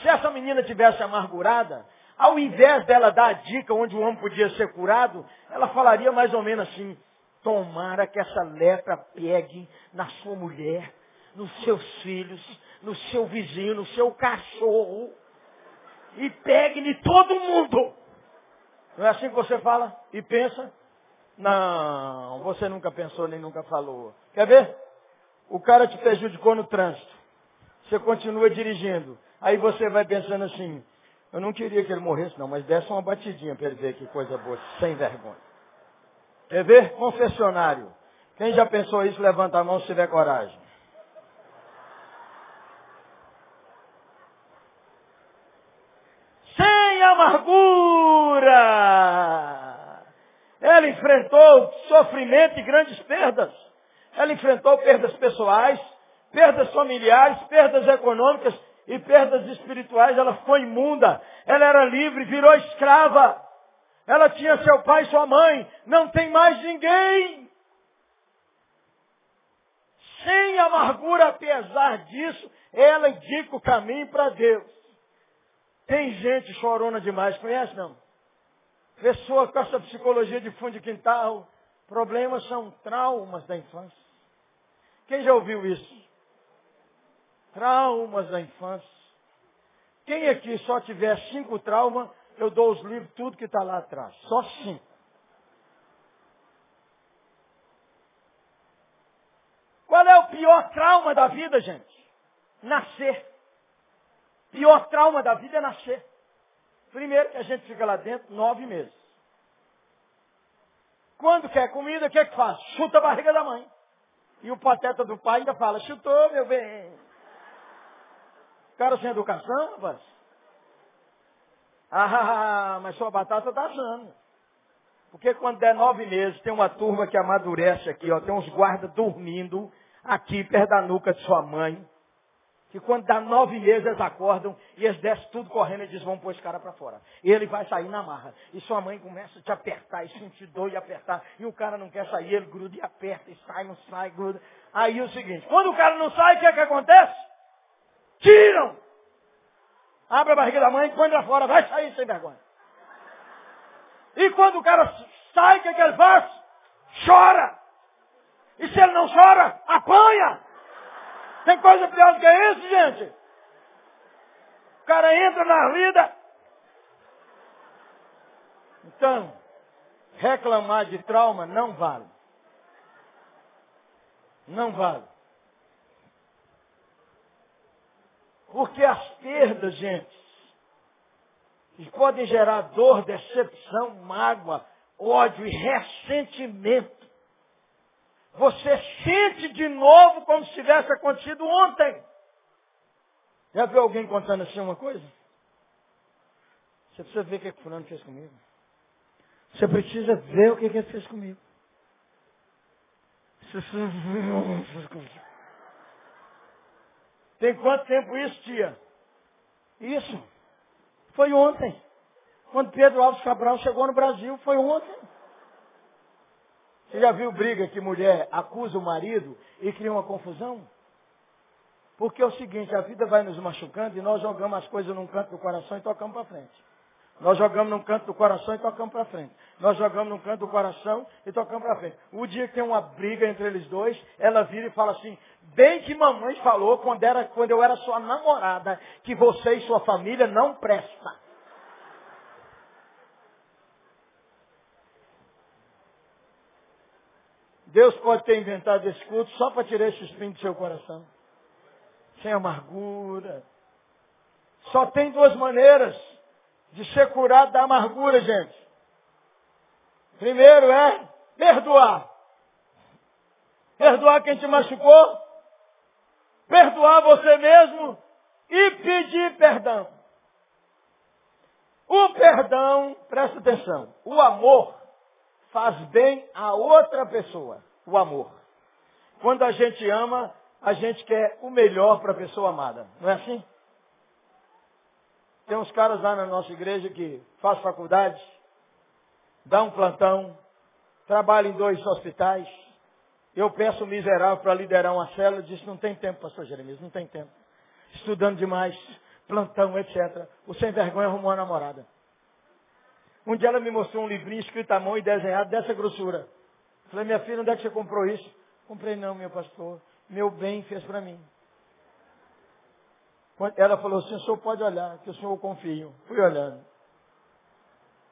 Se essa menina tivesse amargurada, ao invés dela dar a dica onde o homem podia ser curado, ela falaria mais ou menos assim, tomara que essa lepra pegue na sua mulher, nos seus filhos, no seu vizinho, no seu cachorro, e pegue em todo mundo. Não é assim que você fala e pensa? Não, você nunca pensou nem nunca falou. Quer ver? O cara te prejudicou no trânsito. Você continua dirigindo. Aí você vai pensando assim, eu não queria que ele morresse não, mas desse uma batidinha para ele ver que coisa boa, sem vergonha. Quer ver? Confessionário. Quem já pensou isso, levanta a mão se tiver coragem. Sem amargura. Ela enfrentou sofrimento e grandes perdas. Ela enfrentou perdas pessoais, perdas familiares, perdas econômicas e perdas espirituais. Ela foi imunda. Ela era livre, virou escrava. Ela tinha seu pai e sua mãe. Não tem mais ninguém. sem amargura, apesar disso, ela indica o caminho para Deus. Tem gente chorona demais, conhece não? Pessoa com essa psicologia de fundo de quintal, problemas são traumas da infância. Quem já ouviu isso? Traumas da infância. Quem aqui só tiver cinco traumas, eu dou os livros, tudo que está lá atrás. Só cinco. Qual é o pior trauma da vida, gente? Nascer. Pior trauma da vida é nascer. Primeiro que a gente fica lá dentro nove meses. Quando quer comida, o que é que faz? Chuta a barriga da mãe. E o pateta do pai ainda fala, chutou, meu bem. Cara sem educação, rapaz. Ah, mas sua batata está assando. Porque quando der nove meses, tem uma turma que amadurece aqui, ó, tem uns guardas dormindo aqui perto da nuca de sua mãe. Que quando dá nove meses eles acordam e eles descem tudo correndo e dizem, vamos pôr esse cara para fora. Ele vai sair na marra. E sua mãe começa a te apertar e sentir dor e apertar. E o cara não quer sair, ele gruda e aperta e sai, não sai, gruda. Aí é o seguinte, quando o cara não sai, o que é que acontece? Tiram! Abre a barriga da mãe, põe pra fora, vai sair sem vergonha. E quando o cara sai, o que, é que ele faz? Chora! E se ele não chora, apanha! Tem coisa pior do que isso, gente? O cara entra na vida. Então, reclamar de trauma não vale. Não vale. Porque as perdas, gente, podem gerar dor, decepção, mágoa, ódio e ressentimento você sente de novo como se tivesse acontecido ontem. Já viu alguém contando assim uma coisa? Você precisa ver o que, é que fulano fez comigo. Você precisa ver o que, é que ele fez comigo. Você precisa ver o que ele fez comigo. Tem quanto tempo isso, tia? Isso. Foi ontem. Quando Pedro Alves Cabral chegou no Brasil, foi ontem. Você já viu briga que mulher acusa o marido e cria uma confusão? Porque é o seguinte, a vida vai nos machucando e nós jogamos as coisas num canto do coração e tocamos para frente. Nós jogamos num canto do coração e tocamos para frente. Nós jogamos num canto do coração e tocamos para frente. O dia que tem uma briga entre eles dois, ela vira e fala assim, bem que mamãe falou quando, era, quando eu era sua namorada, que você e sua família não prestam. Deus pode ter inventado esse culto só para tirar esse espinho do seu coração. Sem amargura. Só tem duas maneiras de ser curado da amargura, gente. Primeiro é perdoar. Perdoar quem te machucou. Perdoar você mesmo e pedir perdão. O perdão, presta atenção, o amor faz bem a outra pessoa o amor. Quando a gente ama, a gente quer o melhor para a pessoa amada. Não é assim? Tem uns caras lá na nossa igreja que faz faculdade, dá um plantão, trabalha em dois hospitais. Eu peço o miserável para liderar uma célula, diz, não tem tempo, pastor Jeremias, não tem tempo. Estudando demais, plantão, etc. O sem vergonha arrumou uma namorada. Um dia ela me mostrou um livrinho escrito à mão e desenhado dessa grossura. Falei, minha filha, onde é que você comprou isso? Comprei não, meu pastor. Meu bem fez para mim. Ela falou assim, o senhor pode olhar, que o senhor confio. Fui olhando.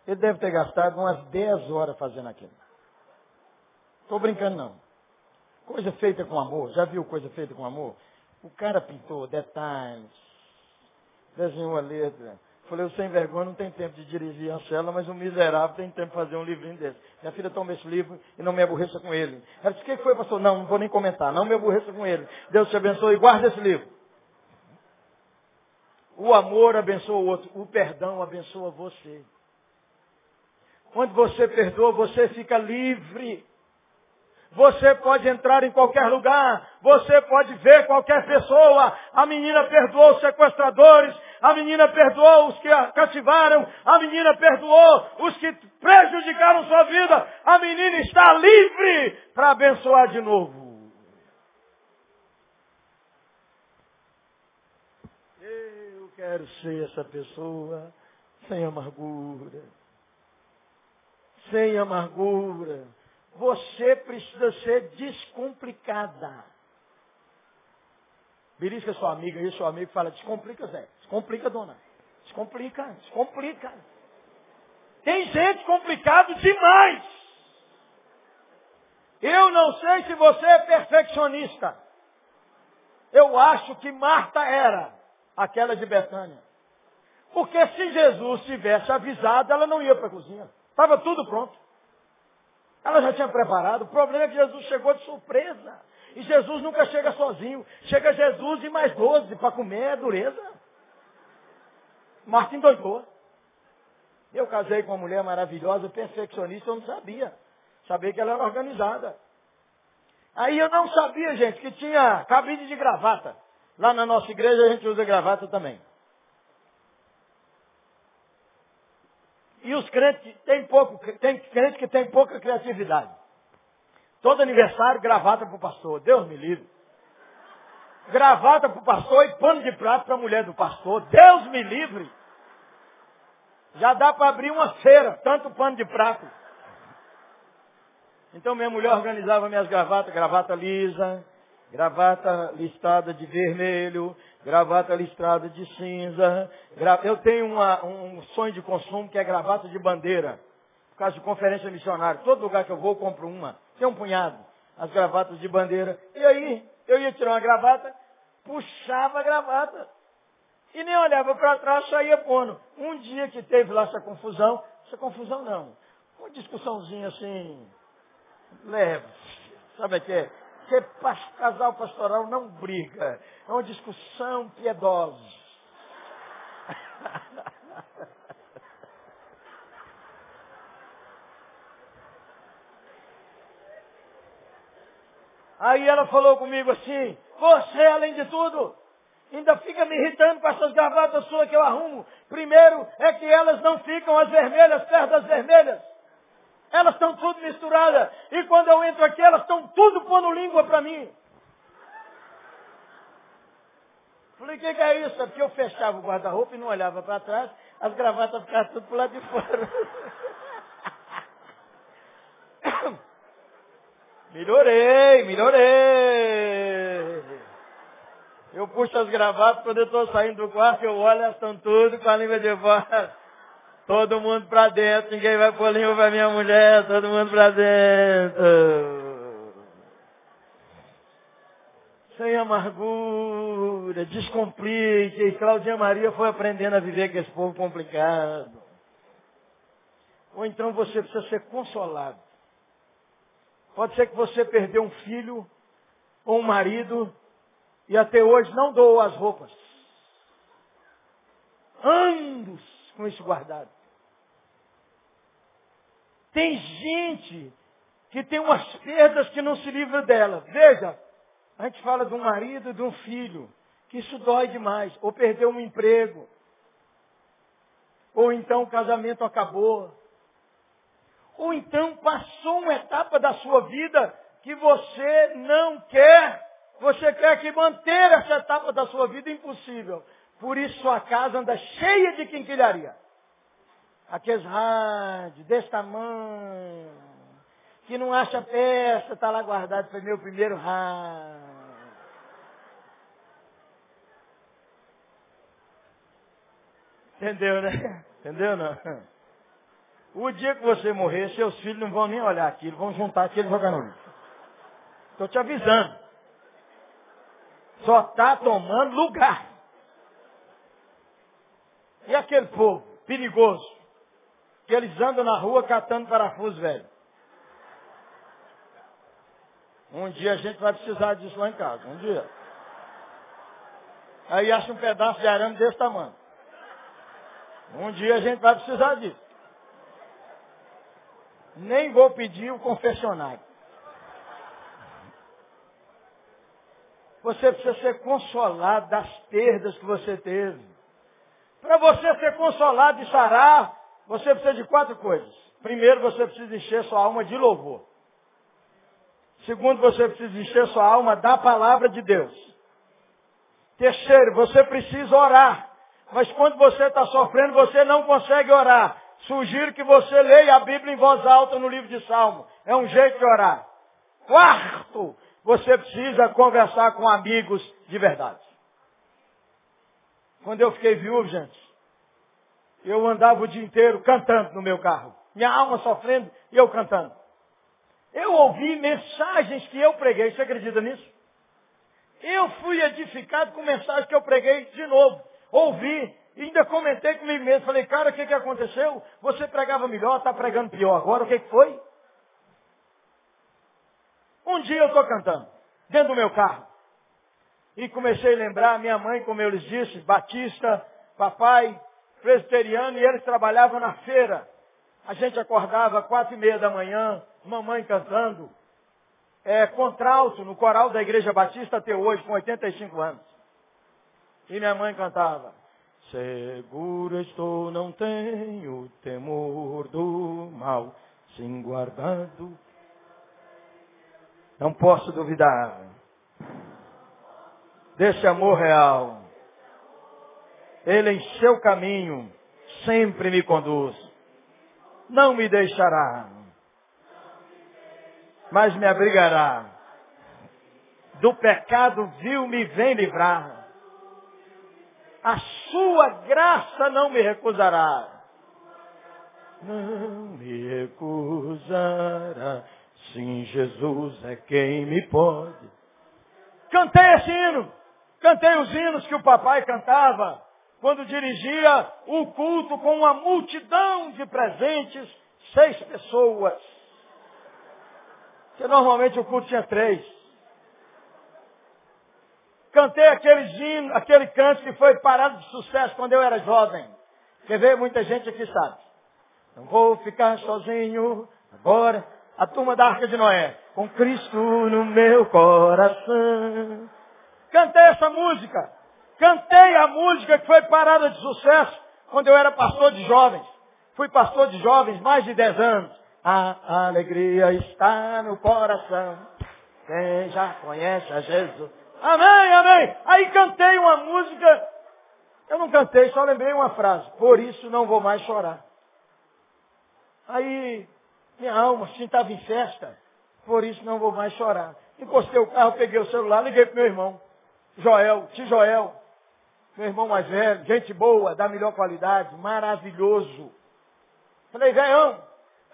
Ele deve ter gastado umas 10 horas fazendo aquilo. Estou brincando não. Coisa feita com amor. Já viu coisa feita com amor? O cara pintou detalhes, desenhou a letra, Falei, o sem vergonha não tem tempo de dirigir a cela, mas o miserável tem tempo de fazer um livrinho desse. Minha filha toma esse livro e não me aborreça com ele. Ela disse, o que foi, pastor? Não, não vou nem comentar. Não me aborreça com ele. Deus te abençoe e guarda esse livro. O amor abençoa o outro. O perdão abençoa você. Quando você perdoa, você fica livre. Você pode entrar em qualquer lugar, você pode ver qualquer pessoa. A menina perdoou os sequestradores, a menina perdoou os que a cativaram, a menina perdoou os que prejudicaram sua vida. A menina está livre para abençoar de novo. Eu quero ser essa pessoa sem amargura. Sem amargura você precisa ser descomplicada. Belisca sua amiga aí, seu amigo fala, descomplica, Zé. Descomplica, dona. Descomplica, descomplica. Tem gente complicado demais. Eu não sei se você é perfeccionista. Eu acho que Marta era aquela de Betânia. Porque se Jesus tivesse avisado, ela não ia para a cozinha. Estava tudo pronto. Ela já tinha preparado. O problema é que Jesus chegou de surpresa. E Jesus nunca chega sozinho. Chega Jesus e mais doze para comer é dureza. Marta endoidou. Eu casei com uma mulher maravilhosa, perfeccionista, eu não sabia. Sabia que ela era organizada. Aí eu não sabia, gente, que tinha cabide de gravata. Lá na nossa igreja a gente usa gravata também. E os crentes têm pouco, tem crente que tem pouca criatividade. Todo aniversário, gravata para o pastor. Deus me livre. Gravata para o pastor e pano de prato para a mulher do pastor. Deus me livre. Já dá para abrir uma feira, tanto pano de prato. Então minha mulher organizava minhas gravatas, gravata lisa, gravata listada de vermelho, gravata listrada de cinza. Eu tenho uma, um sonho de consumo que é gravata de bandeira. Por causa de conferência missionária. Todo lugar que eu vou, eu compro uma. Tem um punhado. As gravatas de bandeira. E aí, eu ia tirar uma gravata, puxava a gravata. E nem olhava para trás, saía pondo. Um dia que teve lá essa confusão, essa confusão não. Uma discussãozinha assim, leve. Sabe o que é? Porque casal pastoral não briga. É uma discussão piedosa. Aí ela falou comigo assim, você, além de tudo, ainda fica me irritando com essas gravatas suas que eu arrumo. Primeiro é que elas não ficam as vermelhas perto das vermelhas. Elas estão tudo misturadas. E quando eu entro aqui, elas estão tudo pondo língua para mim. Falei, o que, que, é isso? É porque eu fechava o guarda-roupa e não olhava para trás, as gravatas ficavam tudo para lado de fora. melhorei, melhorei. Eu puxo as gravatas, quando eu estou saindo do quarto, eu olho, elas estão tudo com a língua de fora. Todo mundo pra dentro, ninguém vai pôr língua pra minha mulher, todo mundo pra dentro. Sem amargura, descomplique. E Claudinha Maria foi aprendendo a viver com esse povo complicado. Ou então você precisa ser consolado. Pode ser que você perdeu um filho ou um marido e até hoje não doou as roupas. Anos com isso guardado. Tem gente que tem umas perdas que não se livra dela. Veja, a gente fala de um marido e de um filho, que isso dói demais. Ou perdeu um emprego. Ou então o casamento acabou. Ou então passou uma etapa da sua vida que você não quer. Você quer que manter essa etapa da sua vida impossível. Por isso sua casa anda cheia de quinquilharia aqueles rádios desse tamanho, que não acha peça, está lá guardado, foi meu primeiro rádio. Entendeu, né? Entendeu não? O dia que você morrer, seus filhos não vão nem olhar aquilo, vão juntar aquilo e jogar no lixo. Estou te avisando. Só está tomando lugar. E aquele povo perigoso, que eles andam na rua catando parafuso, velho. Um dia a gente vai precisar disso lá em casa, um dia. Aí acha um pedaço de arame desse tamanho. Um dia a gente vai precisar disso. Nem vou pedir o confessionário. Você precisa ser consolado das perdas que você teve. Para você ser consolado e sarar, você precisa de quatro coisas. Primeiro, você precisa encher sua alma de louvor. Segundo, você precisa encher sua alma da palavra de Deus. Terceiro, você precisa orar. Mas quando você está sofrendo, você não consegue orar. Sugiro que você leia a Bíblia em voz alta no livro de Salmo. É um jeito de orar. Quarto, você precisa conversar com amigos de verdade. Quando eu fiquei viúvo, gente, eu andava o dia inteiro cantando no meu carro. Minha alma sofrendo e eu cantando. Eu ouvi mensagens que eu preguei. Você acredita nisso? Eu fui edificado com mensagens que eu preguei de novo. Ouvi. E ainda comentei comigo mesmo. Falei, cara, o que, que aconteceu? Você pregava melhor, está pregando pior. Agora o que, que foi? Um dia eu estou cantando, dentro do meu carro. E comecei a lembrar, minha mãe, como eu lhes disse, batista, papai, presbiteriano, e eles trabalhavam na feira. A gente acordava quatro e meia da manhã, mamãe cantando. É, contralto no coral da Igreja Batista até hoje, com 85 anos. E minha mãe cantava. Seguro estou, não tenho temor do mal, sim guardado não posso duvidar desse amor real. Ele em seu caminho sempre me conduz. Não me deixará, mas me abrigará. Do pecado vil me vem livrar. A sua graça não me recusará. Não me recusará. Sim, Jesus é quem me pode. Cantei esse hino. Cantei os hinos que o papai cantava quando dirigia o culto com uma multidão de presentes, seis pessoas. Porque normalmente o culto tinha três. Cantei aquele hino, aquele canto que foi parado de sucesso quando eu era jovem. Quer ver? Muita gente aqui sabe. Não vou ficar sozinho agora a turma da Arca de Noé. Com Cristo no meu coração. Cantei essa música. Cantei a música que foi parada de sucesso quando eu era pastor de jovens. Fui pastor de jovens mais de 10 anos. A alegria está no coração. Quem já conhece a Jesus. Amém, amém. Aí cantei uma música. Eu não cantei, só lembrei uma frase. Por isso não vou mais chorar. Aí minha alma assim estava em festa, por isso não vou mais chorar. Encostei o carro, peguei o celular, liguei para meu irmão, Joel, tio Joel, meu irmão mais velho, gente boa, da melhor qualidade, maravilhoso. Falei, velhão,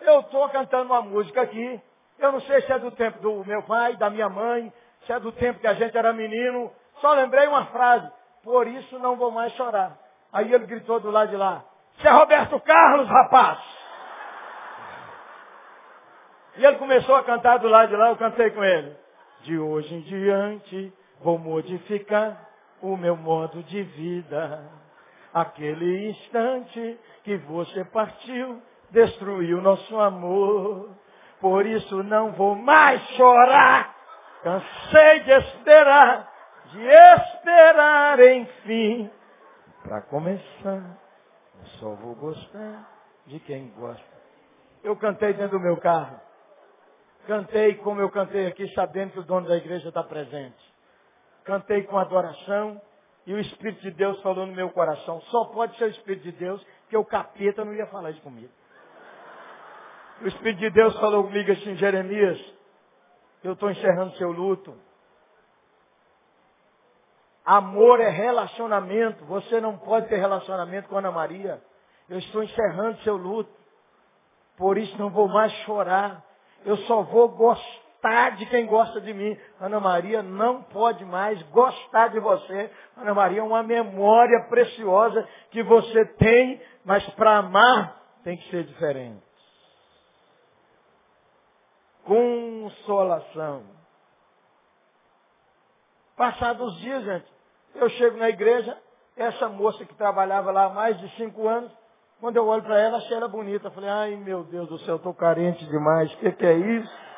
eu estou cantando uma música aqui, eu não sei se é do tempo do meu pai, da minha mãe, se é do tempo que a gente era menino, só lembrei uma frase, por isso não vou mais chorar. Aí ele gritou do lado de lá, você é Roberto Carlos, rapaz! E ele começou a cantar do lado de lá, eu cantei com ele. De hoje em diante vou modificar o meu modo de vida. Aquele instante que você partiu, destruiu nosso amor. Por isso não vou mais chorar. Cansei de esperar, de esperar enfim. Para começar, eu só vou gostar de quem gosta. Eu cantei dentro do meu carro. Cantei como eu cantei aqui, sabendo que o dono da igreja está presente. Cantei com adoração e o Espírito de Deus falou no meu coração. Só pode ser o Espírito de Deus, que o capeta não ia falar isso comigo. O Espírito de Deus falou comigo assim, Jeremias, eu estou encerrando seu luto. Amor é relacionamento. Você não pode ter relacionamento com Ana Maria. Eu estou encerrando seu luto. Por isso não vou mais chorar eu só vou gostar de quem gosta de mim. Ana Maria não pode mais gostar de você. Ana Maria é uma memória preciosa que você tem, mas para amar tem que ser diferente. Consolação. Passados os dias, gente, eu chego na igreja, essa moça que trabalhava lá há mais de cinco anos, quando eu olho para ela, achei ela bonita. Falei, ai meu Deus do céu, estou carente demais. O que, que é isso?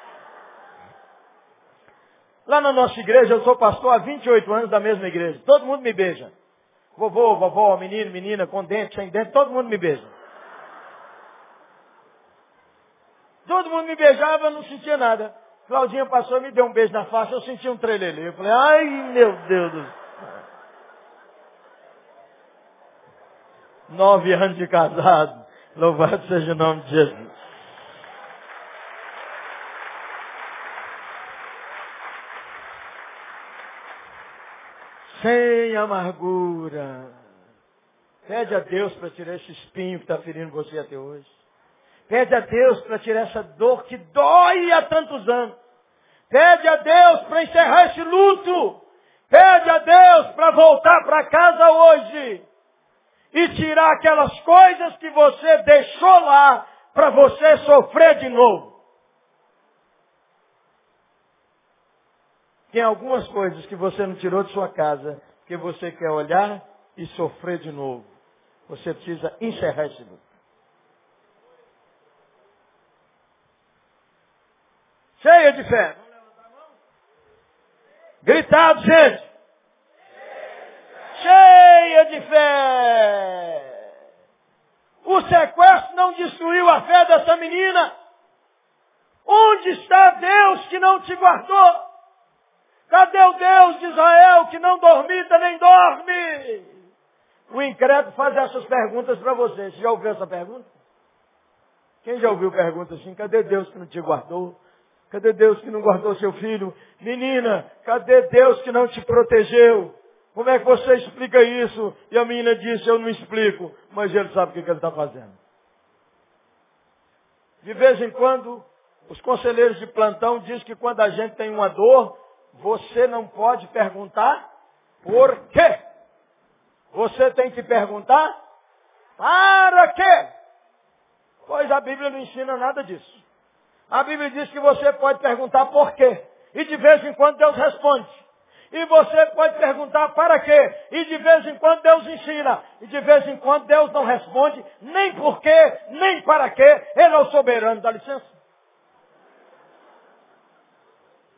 Lá na nossa igreja, eu sou pastor há 28 anos da mesma igreja. Todo mundo me beija. Vovô, vovó, menino, menina, com dente, sem dente, todo mundo me beija. Todo mundo me beijava, eu não sentia nada. Claudinha passou e me deu um beijo na face, eu senti um trelelê. Eu falei, ai meu Deus do céu. Nove anos de casado. Louvado seja o nome de Jesus. Sem amargura. Pede a Deus para tirar esse espinho que está ferindo você até hoje. Pede a Deus para tirar essa dor que dói há tantos anos. Pede a Deus para encerrar esse luto. Pede a Deus para voltar para casa hoje. E tirar aquelas coisas que você deixou lá para você sofrer de novo. Tem algumas coisas que você não tirou de sua casa, que você quer olhar e sofrer de novo. Você precisa encerrar esse luto. Cheia de fé. Gritado, gente. Cheia de fé. O sequestro não destruiu a fé dessa menina. Onde está Deus que não te guardou? Cadê o Deus de Israel que não dormita nem dorme? O incrédulo faz essas perguntas para você. Você já ouviu essa pergunta? Quem já ouviu pergunta assim? Cadê Deus que não te guardou? Cadê Deus que não guardou seu filho? Menina, cadê Deus que não te protegeu? Como é que você explica isso? E a menina disse, eu não explico, mas ele sabe o que, que ele está fazendo. De vez em quando, os conselheiros de plantão dizem que quando a gente tem uma dor, você não pode perguntar por quê. Você tem que perguntar para quê. Pois a Bíblia não ensina nada disso. A Bíblia diz que você pode perguntar por quê. E de vez em quando Deus responde. E você pode perguntar para quê. E de vez em quando Deus ensina. E de vez em quando Deus não responde nem por quê, nem para quê. Ele é o soberano, dá licença.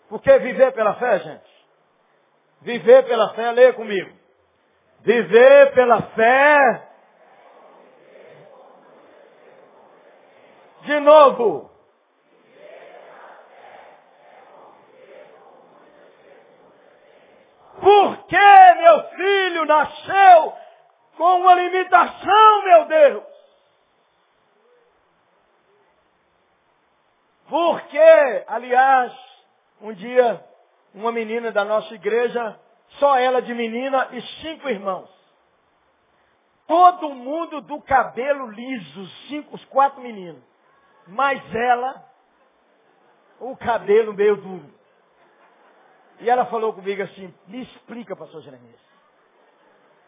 Porque viver pela fé, gente? Viver pela fé, leia comigo. Viver pela fé. De novo. Por que meu filho nasceu com uma limitação, meu Deus? Porque, aliás, um dia, uma menina da nossa igreja, só ela de menina e cinco irmãos. Todo mundo do cabelo liso, cinco, os quatro meninos. Mas ela, o cabelo meio duro. E ela falou comigo assim, me explica, pastor Jeremias.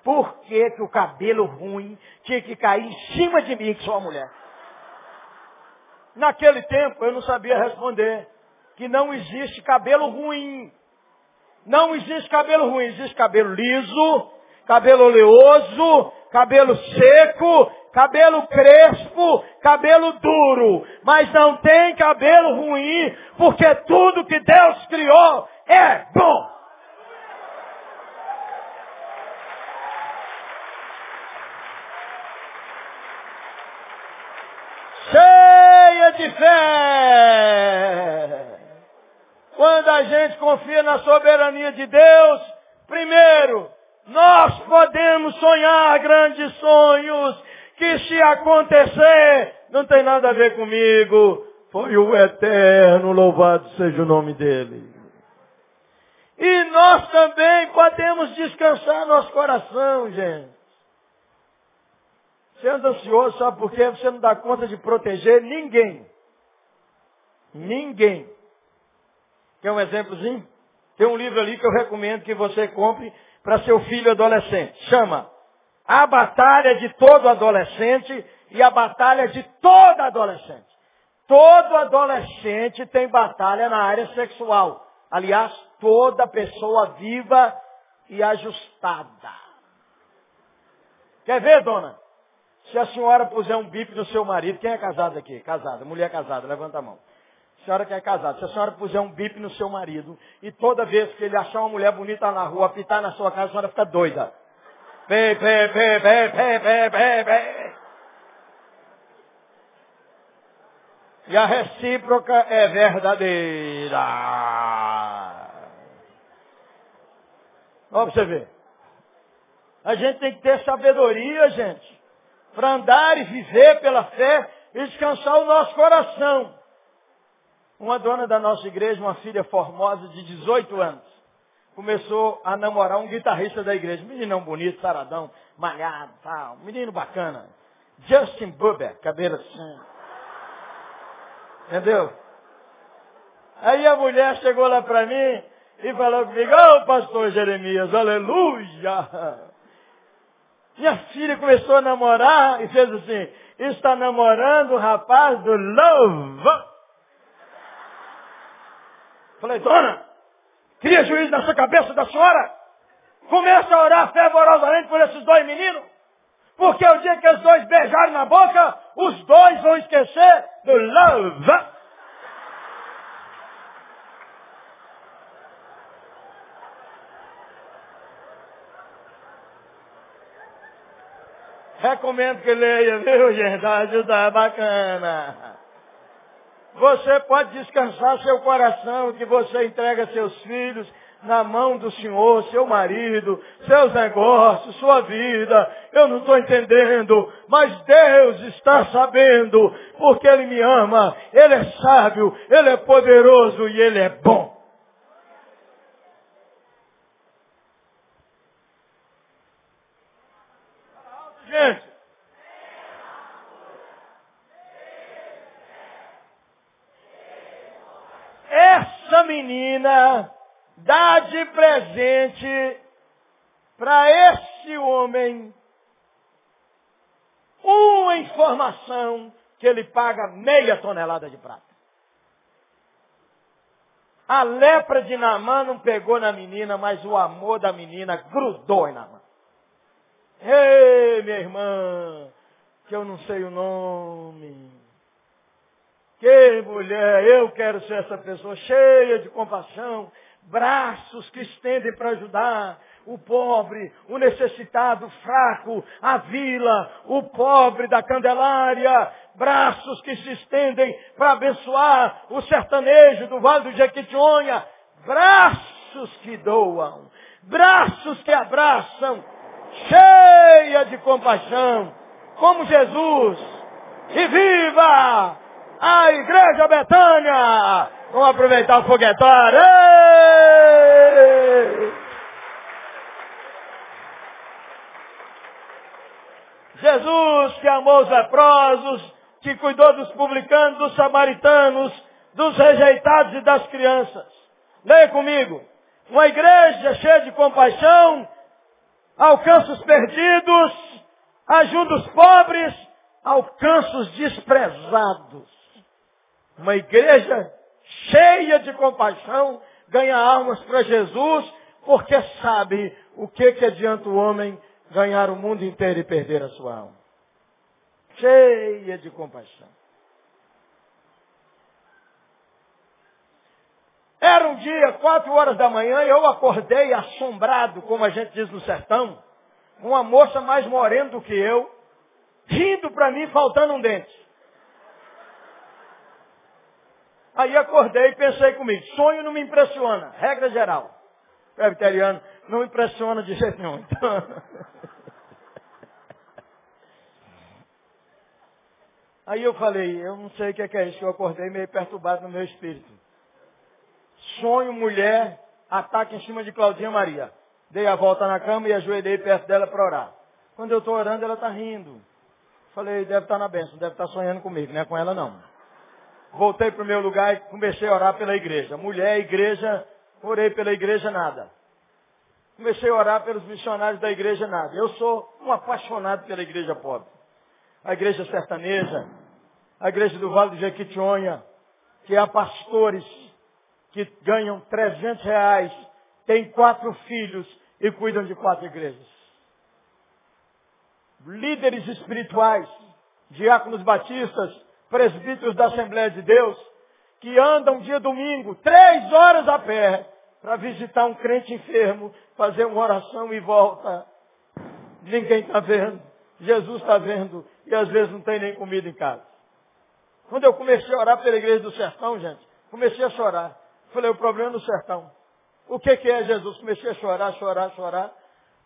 Por que, que o cabelo ruim tinha que cair em cima de mim, que sou uma mulher? Naquele tempo eu não sabia responder que não existe cabelo ruim. Não existe cabelo ruim, existe cabelo liso, cabelo oleoso, cabelo seco, cabelo crespo, cabelo duro. Mas não tem cabelo ruim, porque tudo que Deus criou é bom. Cheia de fé. Quando a gente confia na soberania de Deus, primeiro, nós podemos sonhar grandes sonhos que se acontecer, não tem nada a ver comigo. Foi o eterno, louvado seja o nome dele. E nós também podemos descansar nosso coração, gente. Você anda ansioso, sabe por quê? Você não dá conta de proteger ninguém. Ninguém. Quer um exemplozinho? Tem um livro ali que eu recomendo que você compre para seu filho adolescente. Chama A Batalha de Todo Adolescente e a Batalha de Toda Adolescente. Todo adolescente tem batalha na área sexual. Aliás, toda pessoa viva e ajustada. Quer ver, dona? Se a senhora puser um bip no seu marido, quem é casado aqui? Casada, mulher casada, levanta a mão senhora que é casada, se a senhora puser um bip no seu marido e toda vez que ele achar uma mulher bonita na rua, apitar na sua casa, a senhora fica doida. Pé, pé, pé, pé. E a recíproca é verdadeira. Olha pra você ver. A gente tem que ter sabedoria, gente. para andar e viver pela fé e descansar o nosso coração. Uma dona da nossa igreja, uma filha formosa de 18 anos, começou a namorar um guitarrista da igreja. Meninão bonito, saradão, malhado, tal. Menino bacana. Justin Bieber, cabelo assim. Entendeu? Aí a mulher chegou lá para mim e falou comigo, ô oh, pastor Jeremias, aleluia! Minha filha começou a namorar e fez assim, está namorando o rapaz do Love. Falei, dona, cria juízo na sua cabeça da senhora. Começa a orar fervorosamente por esses dois meninos. Porque o dia que os dois beijarem na boca, os dois vão esquecer do love. Recomendo que leia, viu, gente? Ajuda bacana. Você pode descansar seu coração, que você entrega seus filhos na mão do Senhor, seu marido, seus negócios, sua vida. Eu não estou entendendo, mas Deus está sabendo, porque Ele me ama, Ele é sábio, Ele é poderoso e Ele é bom. Gente, essa menina dá de presente para esse homem uma informação que ele paga meia tonelada de prata. A lepra de Namã não pegou na menina, mas o amor da menina grudou em Namã. Ei, minha irmã, que eu não sei o nome. Que mulher, eu quero ser essa pessoa cheia de compaixão, braços que estendem para ajudar o pobre, o necessitado, o fraco, a vila, o pobre da Candelária, braços que se estendem para abençoar o sertanejo do Vale do Jequitinhonha, braços que doam, braços que abraçam, cheia de compaixão, como Jesus. E viva a Igreja Betânia! Vamos aproveitar o foguetário. Jesus que amou os leprosos, que cuidou dos publicanos, dos samaritanos, dos rejeitados e das crianças. Leia comigo. Uma igreja cheia de compaixão, alcança os perdidos, ajuda os pobres, alcança os desprezados. Uma igreja cheia de compaixão, ganha almas para Jesus, porque sabe o que, que adianta o homem ganhar o mundo inteiro e perder a sua alma. Cheia de compaixão. Era um dia, quatro horas da manhã, e eu acordei assombrado, como a gente diz no sertão, uma moça mais morena do que eu, rindo para mim, faltando um dente. Aí acordei e pensei comigo, sonho não me impressiona, regra geral. Presbiteriano não me impressiona de jeito nenhum. Então... Aí eu falei, eu não sei o que é, que é isso, eu acordei meio perturbado no meu espírito. Sonho mulher, ataque em cima de Claudinha Maria. Dei a volta na cama e ajoelhei perto dela para orar. Quando eu estou orando, ela está rindo. Falei, deve estar tá na bênção, deve estar tá sonhando comigo, não é com ela não voltei para o meu lugar e comecei a orar pela igreja. Mulher, igreja, orei pela igreja, nada. Comecei a orar pelos missionários da igreja, nada. Eu sou um apaixonado pela igreja pobre. A igreja sertaneja, a igreja do Vale do Jequitinhonha, que há pastores que ganham 300 reais, têm quatro filhos e cuidam de quatro igrejas. Líderes espirituais, diáconos batistas, presbíteros da Assembleia de Deus, que andam dia domingo, três horas a pé, para visitar um crente enfermo, fazer uma oração e volta. Ninguém está vendo. Jesus está vendo. E às vezes não tem nem comida em casa. Quando eu comecei a orar pela igreja do sertão, gente, comecei a chorar. Falei, o problema é no sertão. O que, que é Jesus? Comecei a chorar, chorar, chorar.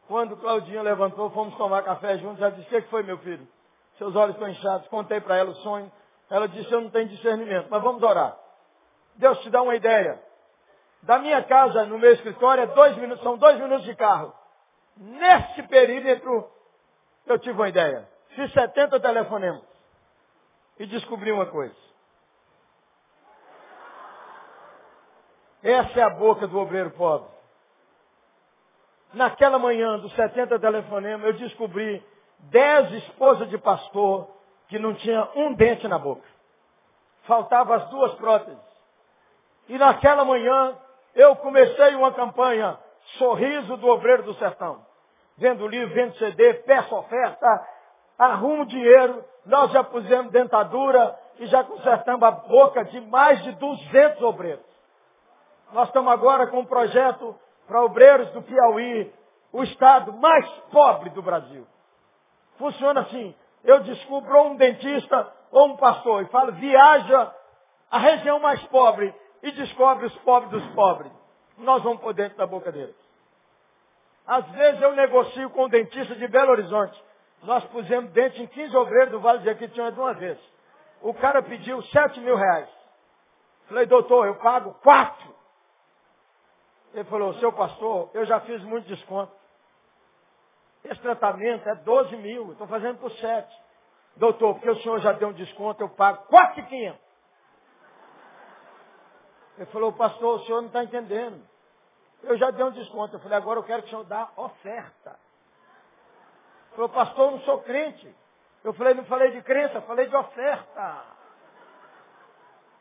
Quando Claudinha levantou, fomos tomar café juntos, ela disse, o que foi, meu filho? Seus olhos estão inchados. Contei para ela o sonho. Ela disse, eu não tenho discernimento, mas vamos orar. Deus te dá uma ideia. Da minha casa, no meu escritório, é dois minutos, são dois minutos de carro. Nesse perímetro, eu tive uma ideia. Fiz 70 telefonemas. E descobri uma coisa. Essa é a boca do obreiro pobre. Naquela manhã dos 70 telefonemas, eu descobri 10 esposas de pastor que não tinha um dente na boca. Faltavam as duas próteses. E naquela manhã, eu comecei uma campanha, Sorriso do Obreiro do Sertão. Vendo livro, vendo CD, peço oferta, arrumo dinheiro, nós já pusemos dentadura e já consertamos a boca de mais de 200 obreiros. Nós estamos agora com um projeto para obreiros do Piauí, o estado mais pobre do Brasil. Funciona assim. Eu descubro um dentista ou um pastor e falo, viaja a região mais pobre e descobre os pobres dos pobres. Nós vamos por dentro da boca deles. Às vezes eu negocio com o dentista de Belo Horizonte. Nós pusemos dente em 15 obreiros do Vale de Jequitinhonha de uma vez. O cara pediu 7 mil reais. Falei, doutor, eu pago 4. Ele falou, seu pastor, eu já fiz muito desconto. Esse tratamento é 12 mil, estou fazendo por 7. Doutor, porque o senhor já deu um desconto, eu pago 4,500. Ele falou, pastor, o senhor não está entendendo. Eu já dei um desconto. Eu falei, agora eu quero que o senhor dá oferta. Ele falou, pastor, eu não sou crente. Eu falei, não falei de crença, falei de oferta.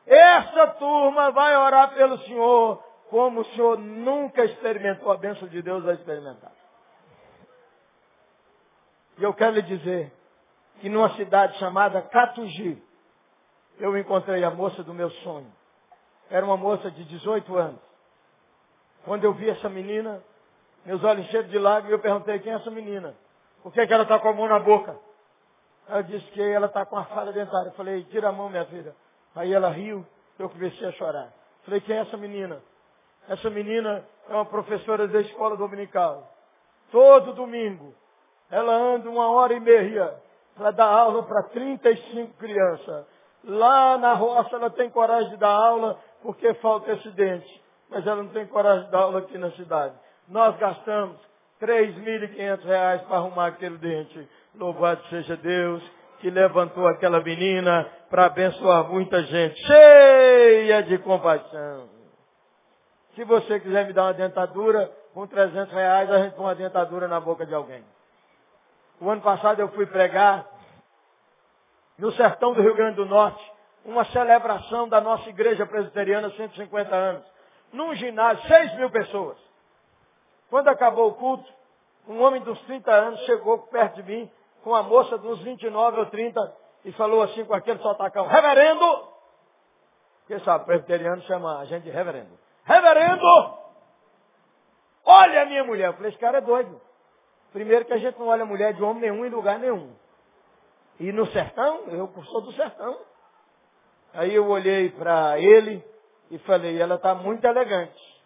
Essa turma vai orar pelo senhor como o senhor nunca experimentou a bênção de Deus vai experimentar. E eu quero lhe dizer que numa cidade chamada Catugi, eu encontrei a moça do meu sonho. Era uma moça de 18 anos. Quando eu vi essa menina, meus olhos cheios de lágrimas, eu perguntei quem é essa menina. Por que, que ela está com a mão na boca? Ela disse que ela está com a falha dentária. Eu falei, tira a mão, minha filha. Aí ela riu, eu comecei a chorar. Falei, quem é essa menina? Essa menina é uma professora da escola dominical. Todo domingo, ela anda uma hora e meia para dar aula para 35 crianças. Lá na roça ela tem coragem de dar aula porque falta esse dente. Mas ela não tem coragem de dar aula aqui na cidade. Nós gastamos 3.500 reais para arrumar aquele dente. Louvado seja Deus que levantou aquela menina para abençoar muita gente, cheia de compaixão. Se você quiser me dar uma dentadura, com 300 reais a gente põe uma dentadura na boca de alguém. O ano passado eu fui pregar no sertão do Rio Grande do Norte, uma celebração da nossa igreja presbiteriana, 150 anos, num ginásio, 6 mil pessoas. Quando acabou o culto, um homem dos 30 anos chegou perto de mim, com uma moça dos 29 ou 30, e falou assim com aquele sotacão, reverendo! Porque sabe, presbiteriano chama a gente de reverendo. Reverendo! Olha a minha mulher. Eu falei, esse cara é doido. Primeiro que a gente não olha mulher de homem nenhum em lugar nenhum. E no sertão, eu sou do sertão. Aí eu olhei para ele e falei, ela está muito elegante.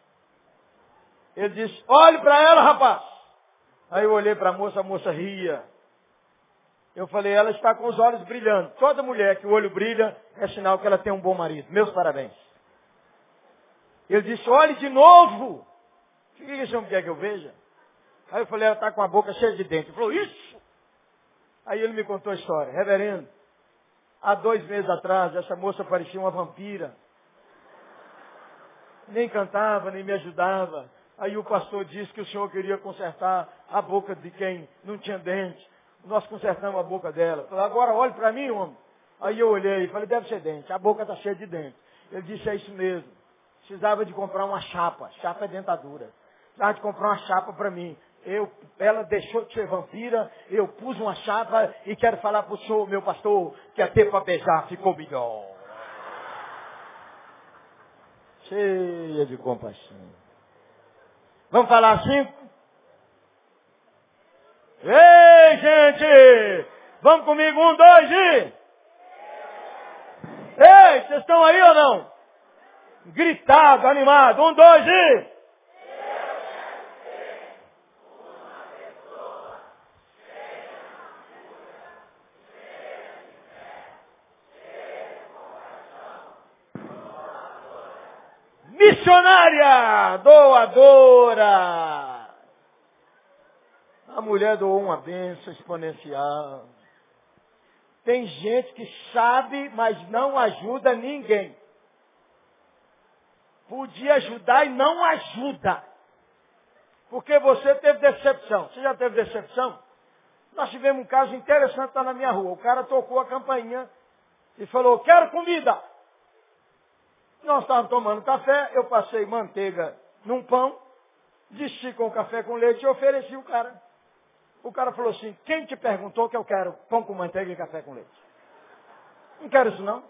Ele disse, olhe para ela, rapaz. Aí eu olhei para a moça, a moça ria. Eu falei, ela está com os olhos brilhando. Toda mulher que o olho brilha é sinal que ela tem um bom marido. Meus parabéns. Ele disse, olhe de novo. O que esse homem quer que eu veja? Aí eu falei, ela está com a boca cheia de dente. Ele falou, isso! Aí ele me contou a história. Reverendo, há dois meses atrás, essa moça parecia uma vampira. Nem cantava, nem me ajudava. Aí o pastor disse que o senhor queria consertar a boca de quem não tinha dente. Nós consertamos a boca dela. Falei, agora olhe para mim, homem. Aí eu olhei e falei, deve ser dente. A boca está cheia de dente. Ele disse, é isso mesmo. Precisava de comprar uma chapa. Chapa é dentadura. Precisava de comprar uma chapa para mim eu, ela deixou de ser vampira, eu pus uma chapa e quero falar para o senhor, meu pastor, que até para beijar ficou melhor. Cheia de compaixão. Vamos falar assim? Ei, gente! Vamos comigo, um, dois e... Ei, vocês estão aí ou não? Gritado, animado, um, dois e... Missionária, doadora. A mulher doou uma bênção exponencial. Tem gente que sabe, mas não ajuda ninguém. Podia ajudar e não ajuda. Porque você teve decepção. Você já teve decepção? Nós tivemos um caso interessante lá na minha rua. O cara tocou a campainha e falou, quero comida. Nós estávamos tomando café, eu passei manteiga num pão, desci com o café com leite e ofereci o cara. O cara falou assim, quem te perguntou que eu quero pão com manteiga e café com leite? Não quero isso não.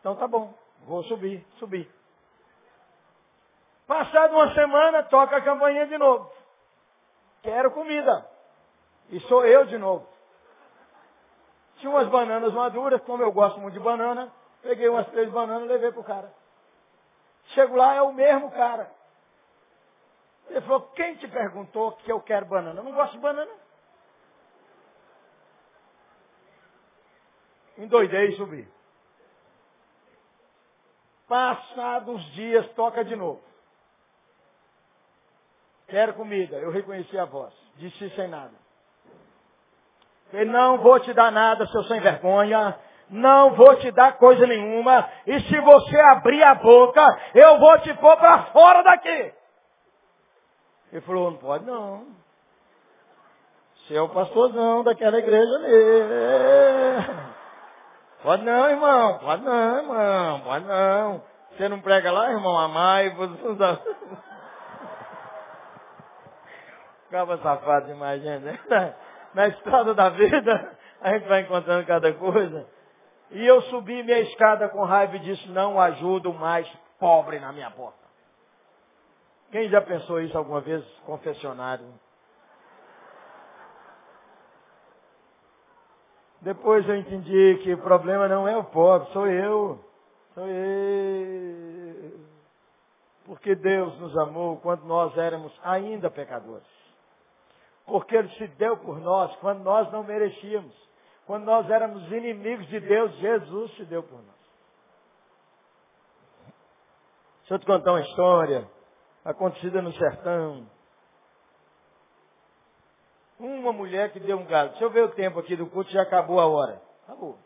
Então tá bom, vou subir, subir. Passada uma semana, toca a campainha de novo. Quero comida. E sou eu de novo. Tinha umas bananas maduras, como eu gosto muito de banana, peguei umas três bananas e levei pro cara. Chego lá, é o mesmo cara. Ele falou, quem te perguntou que eu quero banana? Eu não gosto de banana. Endoidei e subi. Passados dias, toca de novo. Quero comida. Eu reconheci a voz. Disse sem nada. Falei, não vou te dar nada, seu sem vergonha. Não vou te dar coisa nenhuma. E se você abrir a boca, eu vou te pôr para fora daqui. Ele falou, não pode não. Você é o pastorzão daquela igreja ali. Pode não, irmão. Pode não, irmão. Pode não. Você não prega lá, irmão? Amai. Ficava safado demais, gente. Na estrada da vida, a gente vai encontrando cada coisa. E eu subi minha escada com raiva e disse, não ajudo mais pobre na minha porta. Quem já pensou isso alguma vez? Confessionário. Depois eu entendi que o problema não é o pobre, sou eu. Sou eu. Porque Deus nos amou quando nós éramos ainda pecadores. Porque Ele se deu por nós quando nós não merecíamos. Quando nós éramos inimigos de Deus, Jesus se deu por nós. Deixa eu te contar uma história acontecida no sertão. Uma mulher que deu um galo. Deixa eu ver o tempo aqui do culto, já acabou a hora. Acabou.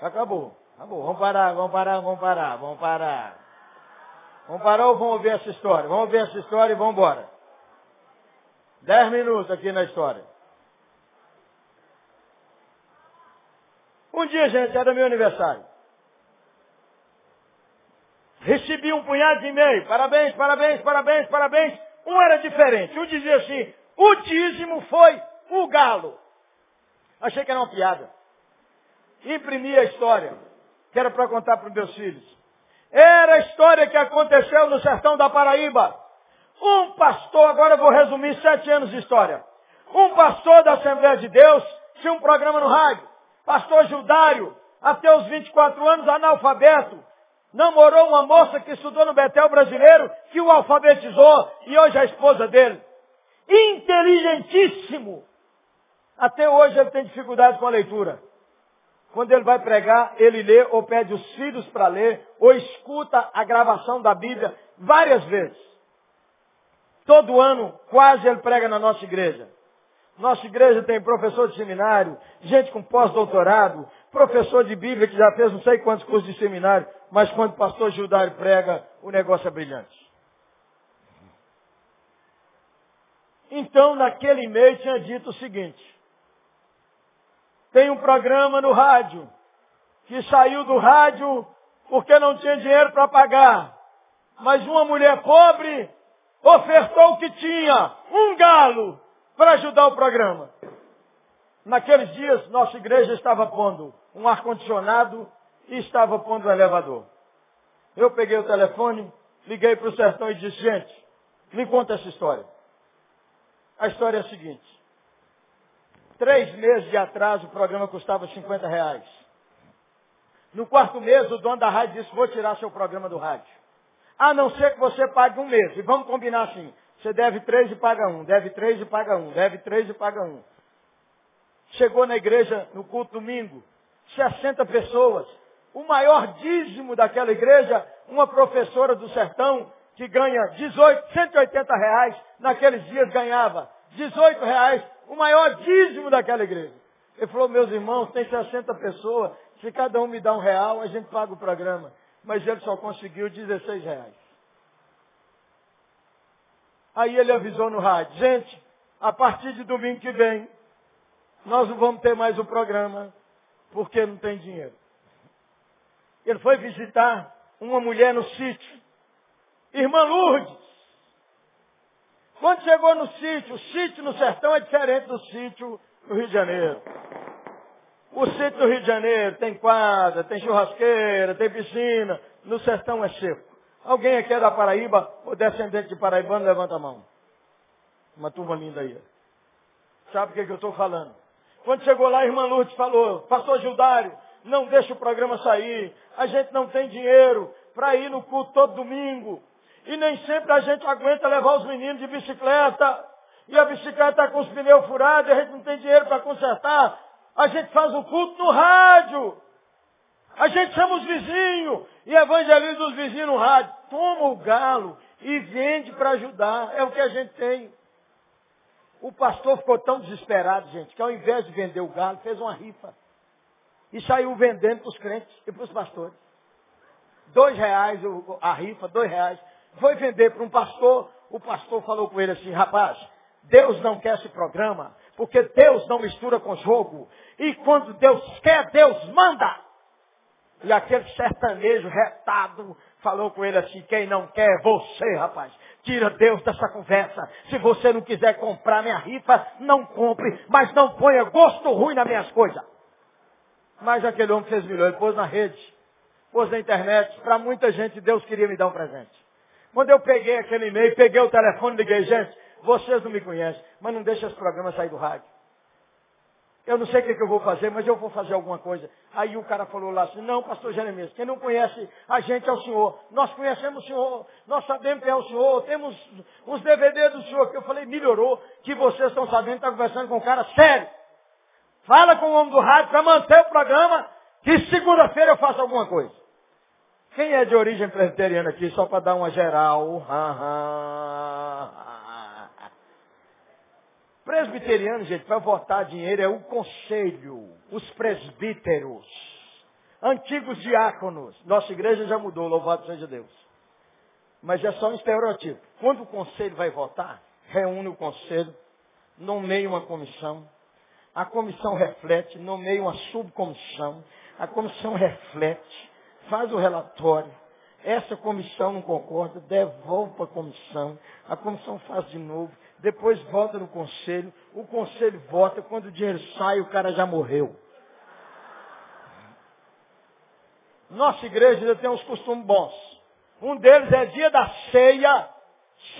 Acabou. Acabou. Vamos parar, vamos parar, vamos parar, vamos parar. Vamos parar ou vamos ver essa história? Vamos ver essa história e vamos embora. Dez minutos aqui na história. Um dia, gente, era meu aniversário. Recebi um punhado de e-mail. Parabéns, parabéns, parabéns, parabéns. Um era diferente. Um dizia assim, o dízimo foi o galo. Achei que era uma piada. Imprimi a história, que era para contar para os meus filhos. Era a história que aconteceu no sertão da Paraíba. Um pastor, agora eu vou resumir sete anos de história. Um pastor da Assembleia de Deus tinha um programa no rádio. Pastor Judário, até os 24 anos, analfabeto, namorou uma moça que estudou no Betel brasileiro, que o alfabetizou e hoje é a esposa dele. Inteligentíssimo. Até hoje ele tem dificuldade com a leitura. Quando ele vai pregar, ele lê ou pede os filhos para ler, ou escuta a gravação da Bíblia várias vezes. Todo ano, quase ele prega na nossa igreja. Nossa igreja tem professor de seminário, gente com pós-doutorado, professor de Bíblia que já fez não sei quantos cursos de seminário, mas quando o pastor Gildário prega, o negócio é brilhante. Então, naquele e-mail tinha dito o seguinte, tem um programa no rádio, que saiu do rádio porque não tinha dinheiro para pagar. Mas uma mulher pobre ofertou o que tinha, um galo, para ajudar o programa. Naqueles dias, nossa igreja estava pondo um ar-condicionado e estava pondo um elevador. Eu peguei o telefone, liguei para o sertão e disse, gente, me conta essa história. A história é a seguinte. Três meses de atraso, o programa custava 50 reais. No quarto mês, o dono da rádio disse, vou tirar seu programa do rádio. A não ser que você pague um mês. E vamos combinar assim. Você deve três e paga um, deve três e paga um, deve três e paga um. Chegou na igreja no culto domingo, 60 pessoas. o maior dízimo daquela igreja, uma professora do sertão, que ganha 18, 180 reais, naqueles dias ganhava 18 reais, o maior dízimo daquela igreja. Ele falou, meus irmãos, tem 60 pessoas, se cada um me dá um real, a gente paga o programa. Mas ele só conseguiu 16 reais. Aí ele avisou no rádio, gente, a partir de domingo que vem, nós não vamos ter mais o programa, porque não tem dinheiro. Ele foi visitar uma mulher no sítio. Irmã Lourdes. Quando chegou no sítio, o sítio no sertão é diferente do sítio no Rio de Janeiro. O sítio do Rio de Janeiro tem quadra, tem churrasqueira, tem piscina. No sertão é seco. Alguém aqui é da Paraíba ou descendente de paraibano, levanta a mão. Uma turma linda aí. Sabe o que, que eu estou falando? Quando chegou lá, a irmã Lourdes falou, pastor Gildário, não deixa o programa sair. A gente não tem dinheiro para ir no culto todo domingo. E nem sempre a gente aguenta levar os meninos de bicicleta. E a bicicleta está com os pneus furados a gente não tem dinheiro para consertar. A gente faz o culto no rádio. A gente chama os vizinhos e evangeliza os vizinhos no rádio. Toma o galo e vende para ajudar. É o que a gente tem. O pastor ficou tão desesperado, gente, que ao invés de vender o galo, fez uma rifa. E saiu vendendo para os crentes e para os pastores. Dois reais a rifa, dois reais. Foi vender para um pastor, o pastor falou com ele assim, rapaz, Deus não quer esse programa, porque Deus não mistura com jogo. E quando Deus quer, Deus manda. E aquele sertanejo retado falou com ele assim, quem não quer é você, rapaz. Tira Deus dessa conversa. Se você não quiser comprar minha rifa, não compre, mas não ponha gosto ruim nas minhas coisas. Mas aquele homem fez melhor, ele pôs na rede, pôs na internet. Para muita gente, Deus queria me dar um presente. Quando eu peguei aquele e-mail, peguei o telefone liguei, gente, vocês não me conhecem, mas não deixa esse programa sair do rádio. Eu não sei o que, que, eu vou fazer, mas eu vou fazer alguma coisa. Aí o cara falou lá assim, não, pastor Jeremias, quem não conhece a gente é o senhor. Nós conhecemos o senhor, nós sabemos quem é o senhor, temos os DVDs do senhor. Que eu falei, melhorou, que vocês estão sabendo, está conversando com um cara sério. Fala com o homem do rádio para manter o programa, que segunda-feira eu faço alguma coisa. Quem é de origem presbiteriana aqui, só para dar uma geral? Presbiteriano, gente, para votar dinheiro é o conselho, os presbíteros, antigos diáconos. Nossa igreja já mudou, louvado seja Deus. Mas é só um estereotipo. Quando o conselho vai votar, reúne o conselho, nomeia uma comissão, a comissão reflete, nomeia uma subcomissão, a comissão reflete, faz o relatório, essa comissão não concorda, devolve para a comissão, a comissão faz de novo, depois volta no conselho, o conselho vota, quando o dinheiro sai, o cara já morreu. Nossa igreja ainda tem uns costumes bons. Um deles é dia da ceia,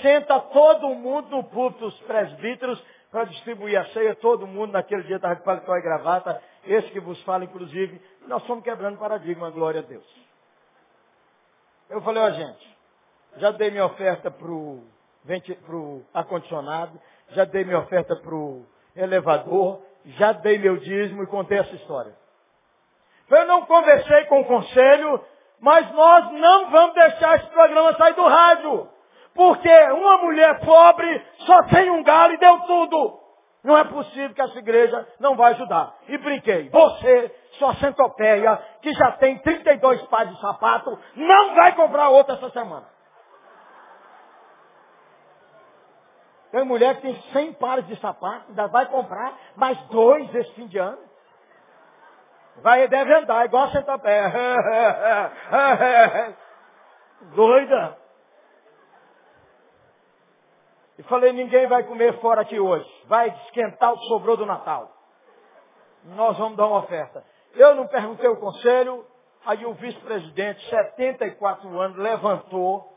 senta todo mundo no púlpito, os presbíteros, para distribuir a ceia, todo mundo naquele dia estava de paletó e gravata, esse que vos fala, inclusive, nós fomos quebrando paradigma, glória a Deus. Eu falei, ó gente, já dei minha oferta para o para o ar-condicionado, já dei minha oferta para o elevador, já dei meu dízimo e contei essa história. Eu não conversei com o conselho, mas nós não vamos deixar esse programa sair do rádio. Porque uma mulher pobre só tem um galo e deu tudo. Não é possível que essa igreja não vai ajudar. E brinquei. Você, sua centopeia, que já tem 32 pares de sapato, não vai comprar outra essa semana. Tem mulher que tem 100 pares de sapatos, ainda vai comprar mais dois esse fim de ano. Vai, deve andar, igual a centopeia. Doida. E falei, ninguém vai comer fora aqui hoje. Vai esquentar o que sobrou do Natal. Nós vamos dar uma oferta. Eu não perguntei o conselho, aí o vice-presidente, 74 anos, levantou,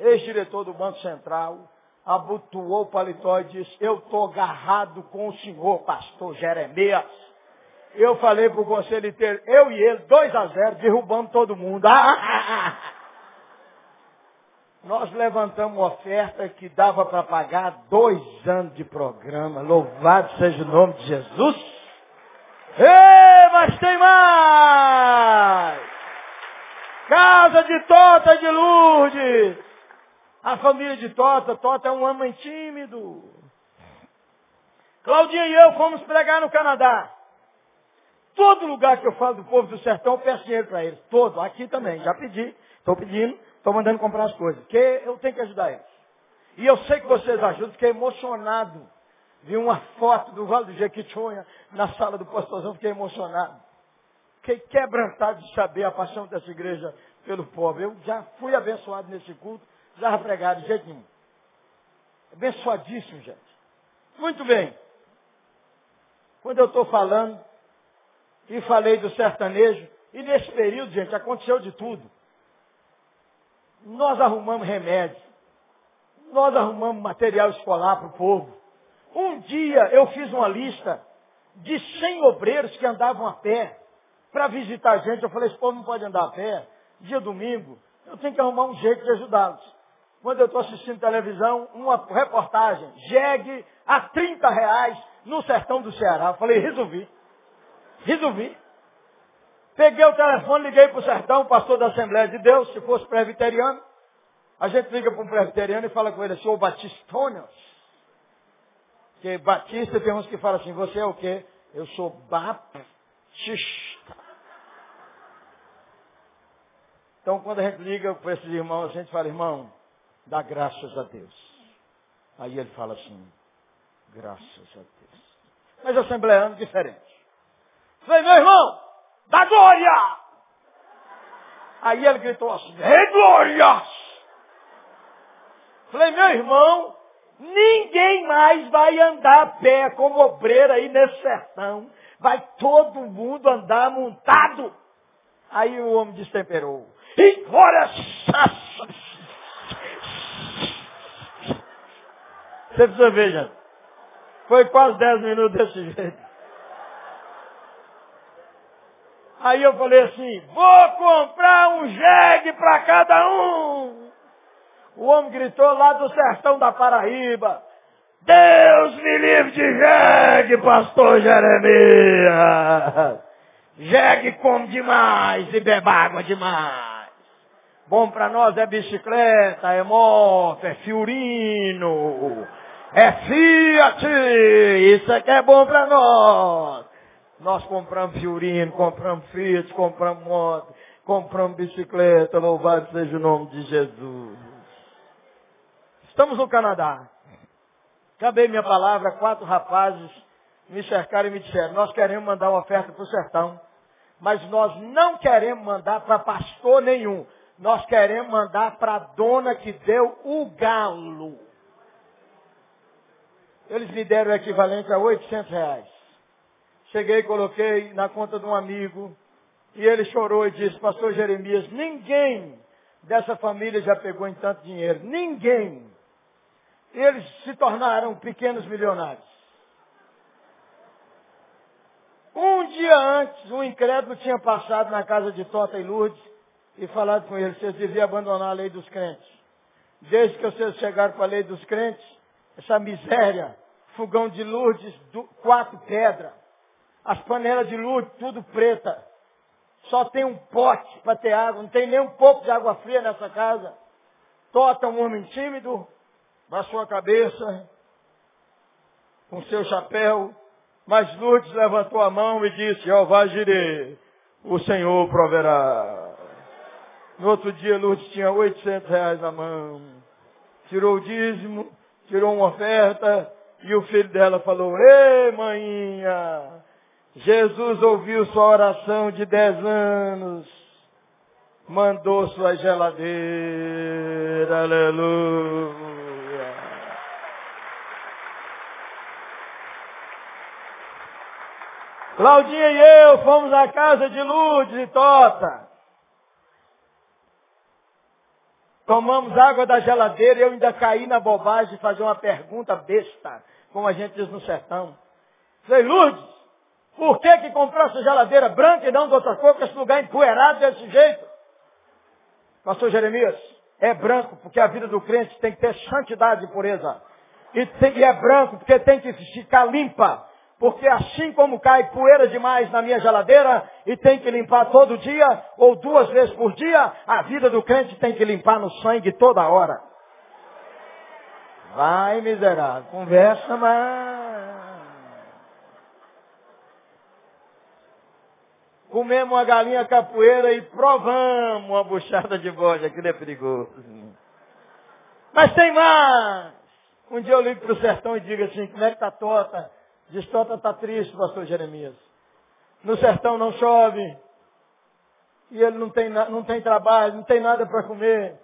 ex-diretor do Banco Central, abotoou o paletó e disse, eu estou agarrado com o senhor, pastor Jeremias. Eu falei para o conselho inteiro, eu e ele, 2 a 0, derrubando todo mundo. Nós levantamos oferta que dava para pagar dois anos de programa. Louvado seja o nome de Jesus. Ei, mas tem mais! Casa de Tota de Lourdes. A família de Tota, Tota é um homem tímido. Claudinha e eu fomos pregar no Canadá. Todo lugar que eu falo do povo do sertão, eu peço dinheiro para eles. Todo. Aqui também. Já pedi. Estou pedindo. Estou mandando comprar as coisas. Porque eu tenho que ajudar eles. E eu sei que vocês ajudam. Fiquei emocionado. Vi uma foto do Vale do Jequitinhonha na sala do pastorzão. Fiquei emocionado. Fiquei quebrantado de saber a paixão dessa igreja pelo povo. Eu já fui abençoado nesse culto. Já pregado de jeito nenhum. Abençoadíssimo, gente. Muito bem. Quando eu estou falando, e falei do sertanejo. E nesse período, gente, aconteceu de tudo. Nós arrumamos remédio. Nós arrumamos material escolar para o povo. Um dia eu fiz uma lista de 100 obreiros que andavam a pé para visitar a gente. Eu falei, esse povo não pode andar a pé. Dia domingo, eu tenho que arrumar um jeito de ajudá-los. Quando eu estou assistindo televisão, uma reportagem, jegue a 30 reais no sertão do Ceará. Eu falei, resolvi. Resolvi. Peguei o telefone, liguei para o sertão, pastor da Assembleia de Deus, se fosse presbiteriano. A gente liga para um presbiteriano e fala com ele, sou batistônios. Porque batista tem uns que falam assim, você é o quê? Eu sou baptista. Então quando a gente liga para esses irmãos, a gente fala, irmão, dá graças a Deus. Aí ele fala assim, graças a Deus. Mas assembleano diferente. Falei, meu irmão, dá glória! Aí ele gritou assim, é glória! Falei, meu irmão, ninguém mais vai andar a pé como obreiro aí nesse sertão. Vai todo mundo andar montado. Aí o homem destemperou. E glória! Você precisa ver, gente. Foi quase dez minutos desse jeito. Aí eu falei assim, vou comprar um jegue para cada um. O homem gritou lá do sertão da Paraíba. Deus me livre de jegue, pastor Jeremias. Jegue come demais e bebe água demais. Bom para nós é bicicleta, é moto, é fiorino, é Fiat. Isso aqui é bom para nós. Nós compramos Fiorino, compramos Fiat, compramos moto, compramos bicicleta, louvado seja o nome de Jesus. Estamos no Canadá. Acabei minha palavra, quatro rapazes me cercaram e me disseram, nós queremos mandar uma oferta para o sertão, mas nós não queremos mandar para pastor nenhum. Nós queremos mandar para a dona que deu o galo. Eles me deram o equivalente a 800 reais. Cheguei e coloquei na conta de um amigo. E ele chorou e disse, pastor Jeremias, ninguém dessa família já pegou em tanto dinheiro. Ninguém. Eles se tornaram pequenos milionários. Um dia antes, um incrédulo tinha passado na casa de Tota e Lourdes e falado com ele, vocês deviam abandonar a lei dos crentes. Desde que vocês chegaram com a lei dos crentes, essa miséria, fogão de Lourdes, quatro pedras, as panelas de luz, tudo preta. Só tem um pote para ter água. Não tem nem um pouco de água fria nessa casa. Tota um homem tímido, baixou a cabeça, com seu chapéu. Mas Lourdes levantou a mão e disse, Jeová Jireh, o Senhor proverá. No outro dia Lourdes tinha 800 reais na mão. Tirou o dízimo, tirou uma oferta, e o filho dela falou, Ei, maninha, Jesus ouviu sua oração de dez anos, mandou sua geladeira, aleluia. Claudinha e eu fomos à casa de Lourdes e Tota. Tomamos água da geladeira e eu ainda caí na bobagem de fazer uma pergunta besta, como a gente diz no sertão. Falei, Lourdes, por que que comprou essa geladeira branca e não de outra cor, com esse lugar empoeirado desse jeito? Pastor Jeremias, é branco porque a vida do crente tem que ter santidade e pureza. E, tem, e é branco porque tem que ficar limpa. Porque assim como cai poeira demais na minha geladeira e tem que limpar todo dia, ou duas vezes por dia, a vida do crente tem que limpar no sangue toda hora. Vai, miserável, conversa mais. Comemos uma galinha capoeira e provamos uma buchada de bode, aquilo é perigoso. Mas tem mais! Um dia eu ligo para o sertão e digo assim, como é que está Tota? Diz, Tota está triste, pastor Jeremias. No sertão não chove. E ele não tem, não tem trabalho, não tem nada para comer.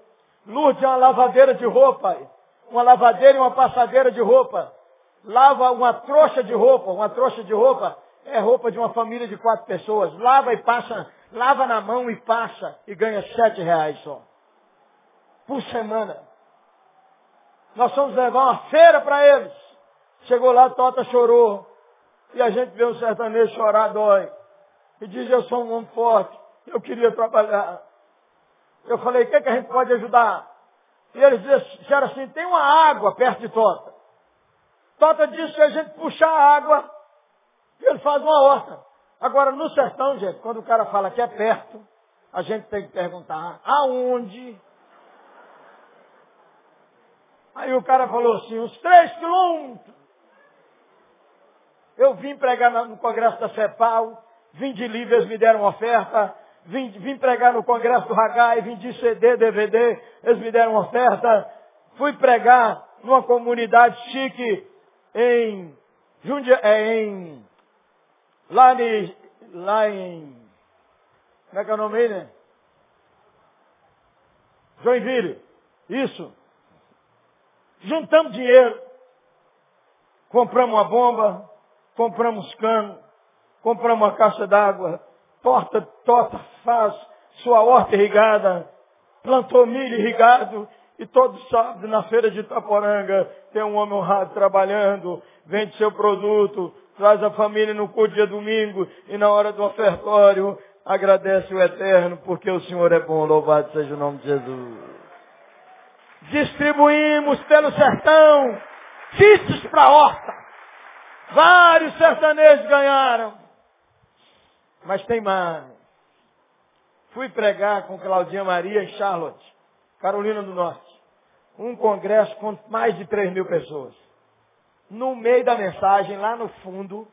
Lourdes é uma lavadeira de roupa. Uma lavadeira e uma passadeira de roupa. Lava uma trouxa de roupa. Uma trouxa de roupa é roupa de uma família de quatro pessoas. Lava e passa, lava na mão e passa e ganha sete reais só. Por semana. Nós fomos levar uma feira para eles. Chegou lá, Tota chorou. E a gente vê um sertanejo chorar, dói. E diz, eu sou um homem forte. Eu queria trabalhar. Eu falei, o que, é que a gente pode ajudar? E eles disseram assim, tem uma água perto de Tota. Tota disse que a gente puxar a água e ele faz uma horta. Agora, no sertão, gente, quando o cara fala que é perto, a gente tem que perguntar aonde Aí o cara falou assim, uns três quilômetros. Eu vim pregar no congresso da CEPAL, vim de Livre, eles me deram oferta, vim, vim pregar no congresso do Hagai, vim de CD, DVD, eles me deram oferta, fui pregar numa comunidade chique em, Jundia, é, em lá, em, lá em, como é que é o nome aí, né? Joinville. Isso. Juntamos dinheiro, compramos uma bomba, compramos cano, compramos uma caixa d'água, torta, torta faz sua horta irrigada, plantou milho irrigado, e todo sábado na feira de Itaporanga tem um homem honrado trabalhando, vende seu produto, traz a família no culto dia domingo e na hora do ofertório agradece o Eterno, porque o Senhor é bom, louvado seja o nome de Jesus distribuímos pelo sertão kits para horta. Vários sertanejos ganharam. Mas tem mais. Fui pregar com Claudinha Maria em Charlotte, Carolina do Norte. Um congresso com mais de 3 mil pessoas. No meio da mensagem, lá no fundo,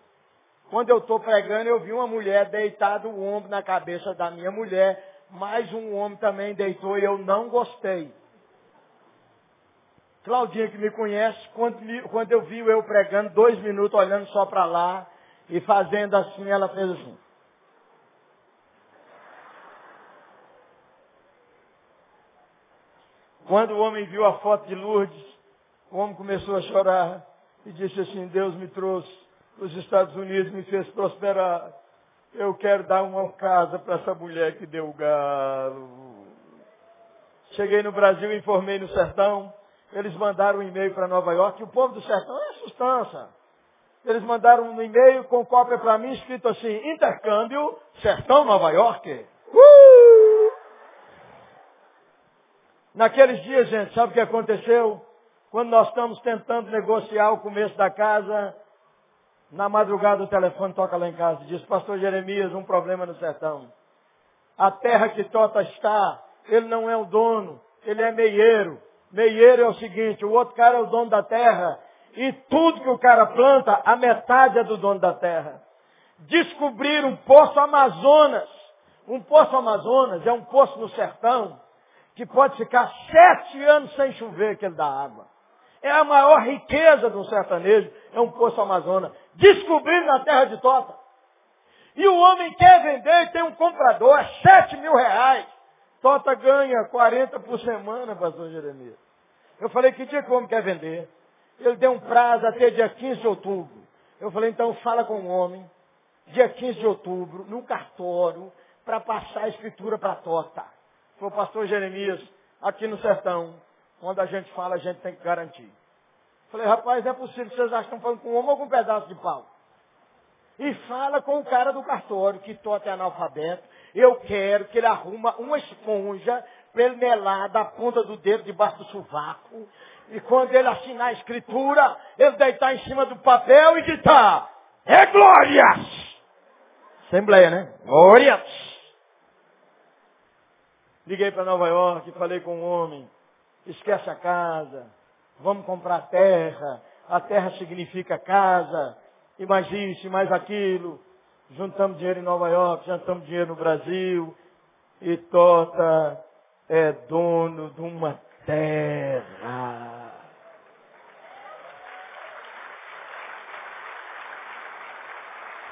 quando eu estou pregando, eu vi uma mulher deitada o ombro na cabeça da minha mulher, mais um homem também deitou e eu não gostei. Claudinha que me conhece, quando, quando eu vi eu pregando, dois minutos olhando só para lá e fazendo assim, ela fez assim. Quando o homem viu a foto de Lourdes, o homem começou a chorar e disse assim, Deus me trouxe os Estados Unidos, me fez prosperar. Eu quero dar uma casa para essa mulher que deu o galo. Cheguei no Brasil, informei no sertão. Eles mandaram um e-mail para Nova York e o povo do sertão é sustância. Eles mandaram um e-mail com cópia para mim escrito assim, intercâmbio, sertão Nova York. Uh! Naqueles dias, gente, sabe o que aconteceu? Quando nós estamos tentando negociar o começo da casa, na madrugada o telefone toca lá em casa e diz, pastor Jeremias, um problema no sertão. A terra que Tota está, ele não é o dono, ele é meieiro. Meieiro é o seguinte, o outro cara é o dono da terra. E tudo que o cara planta, a metade é do dono da terra. Descobrir um poço Amazonas. Um poço Amazonas é um poço no sertão que pode ficar sete anos sem chover que ele dá água. É a maior riqueza do sertanejo, é um poço Amazonas. Descobrir na terra de Tota. E o homem quer vender e tem um comprador, é sete mil reais. Tota ganha 40 por semana, pastor Jeremias. Eu falei, que dia que o homem quer vender? Ele deu um prazo até dia 15 de outubro. Eu falei, então fala com o homem, dia 15 de outubro, no cartório, para passar a escritura para Tota. O pastor Jeremias, aqui no sertão, quando a gente fala, a gente tem que garantir. Falei, rapaz, não é possível, vocês acham que estão falando com um homem ou com um pedaço de pau? E fala com o cara do cartório, que Tota é analfabeto, eu quero que ele arruma uma esponja para ele melar da ponta do dedo debaixo do sovaco. E quando ele assinar a escritura, ele deitar em cima do papel e gritar, É glórias! Assembleia, né? Glórias! Liguei para Nova York, falei com um homem, esquece a casa, vamos comprar terra, a terra significa casa, e mais isso, e mais aquilo. Juntamos dinheiro em Nova York, juntamos dinheiro no Brasil, e Tota é dono de uma terra.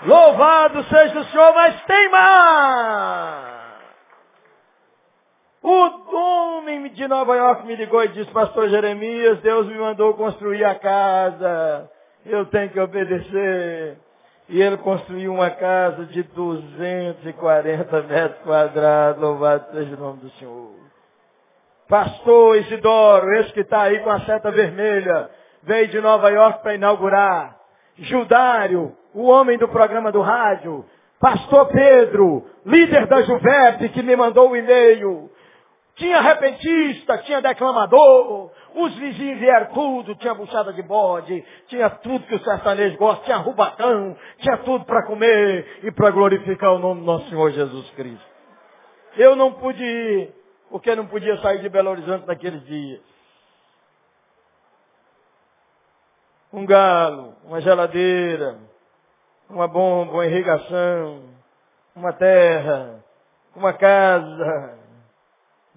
Louvado seja o Senhor, mas tem mais! O homem de Nova York me ligou e disse, pastor Jeremias, Deus me mandou construir a casa. Eu tenho que obedecer. E ele construiu uma casa de 240 metros quadrados. Louvado seja o nome do Senhor. Pastor Isidoro, esse que está aí com a seta vermelha, veio de Nova York para inaugurar. Judário, o homem do programa do rádio. Pastor Pedro, líder da Juvep, que me mandou o um e-mail. Tinha repentista, tinha declamador, os vizinhos vieram tudo, tinha buchada de bode, tinha tudo que o sertanejo gosta, tinha rubatão, tinha tudo para comer e para glorificar o nome do nosso Senhor Jesus Cristo. Eu não pude ir, porque não podia sair de Belo Horizonte naqueles dias. Um galo, uma geladeira, uma bomba, uma irrigação, uma terra, uma casa,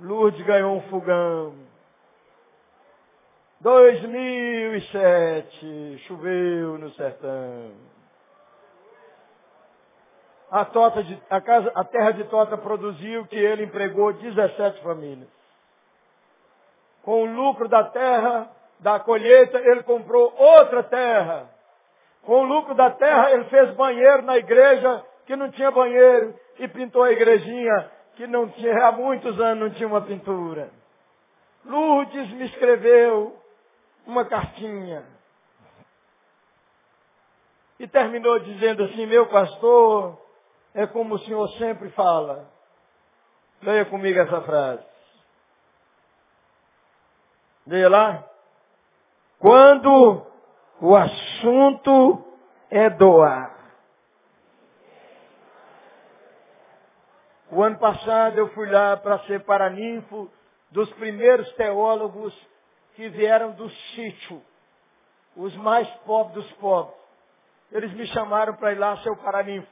Lourdes ganhou um fogão. 2007, choveu no sertão. A, tota de, a, casa, a terra de Tota produziu que ele empregou 17 famílias. Com o lucro da terra, da colheita, ele comprou outra terra. Com o lucro da terra, ele fez banheiro na igreja que não tinha banheiro e pintou a igrejinha que não tinha, há muitos anos não tinha uma pintura. Lourdes me escreveu uma cartinha. E terminou dizendo assim, meu pastor, é como o senhor sempre fala. Leia comigo essa frase. Leia lá. Quando o assunto é doar. O ano passado eu fui lá para ser paraninfo dos primeiros teólogos que vieram do sítio, os mais pobres dos pobres. Eles me chamaram para ir lá ser o paraninfo.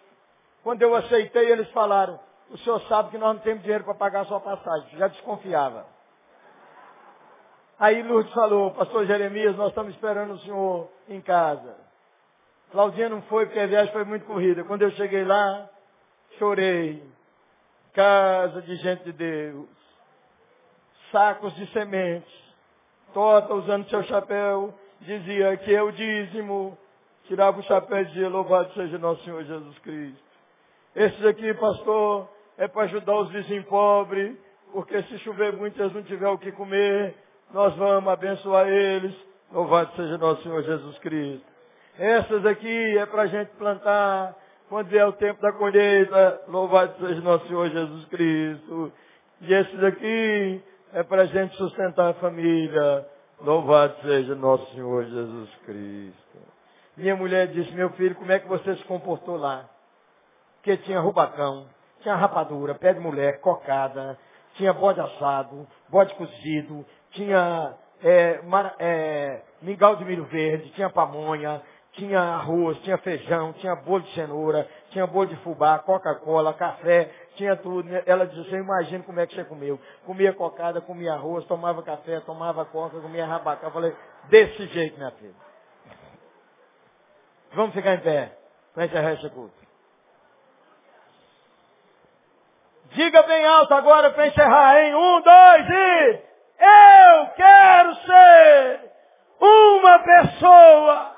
Quando eu aceitei, eles falaram, o senhor sabe que nós não temos dinheiro para pagar a sua passagem. Já desconfiava. Aí Lourdes falou, pastor Jeremias, nós estamos esperando o senhor em casa. Claudinha não foi porque a viagem foi muito corrida. Quando eu cheguei lá, chorei casa de gente de Deus, sacos de sementes, Tota usando seu chapéu, dizia que é o dízimo, tirava o chapéu e dizia, louvado seja nosso Senhor Jesus Cristo. Esses aqui, pastor, é para ajudar os vizinhos pobres, porque se chover muito eles não tiver o que comer, nós vamos abençoar eles, louvado seja nosso Senhor Jesus Cristo. Essas aqui é para a gente plantar, quando vier o tempo da colheita, louvado seja nosso Senhor Jesus Cristo. E esses aqui é para a gente sustentar a família. Louvado seja nosso Senhor Jesus Cristo. Minha mulher disse, meu filho, como é que você se comportou lá? Porque tinha rubacão, tinha rapadura, pé de mulher, cocada, tinha bode assado, bode cozido, tinha é, mar, é, mingau de milho verde, tinha pamonha, tinha arroz, tinha feijão, tinha bolo de cenoura, tinha bolo de fubá, Coca-Cola, café, tinha tudo. Ela disse, você imagina como é que você comeu. Comia cocada, comia arroz, tomava café, tomava coca, comia rabacá. Eu falei, desse jeito, minha filha. Vamos ficar em pé para encerrar esse culto. Diga bem alto agora para encerrar, hein? Um, dois e... Eu quero ser uma pessoa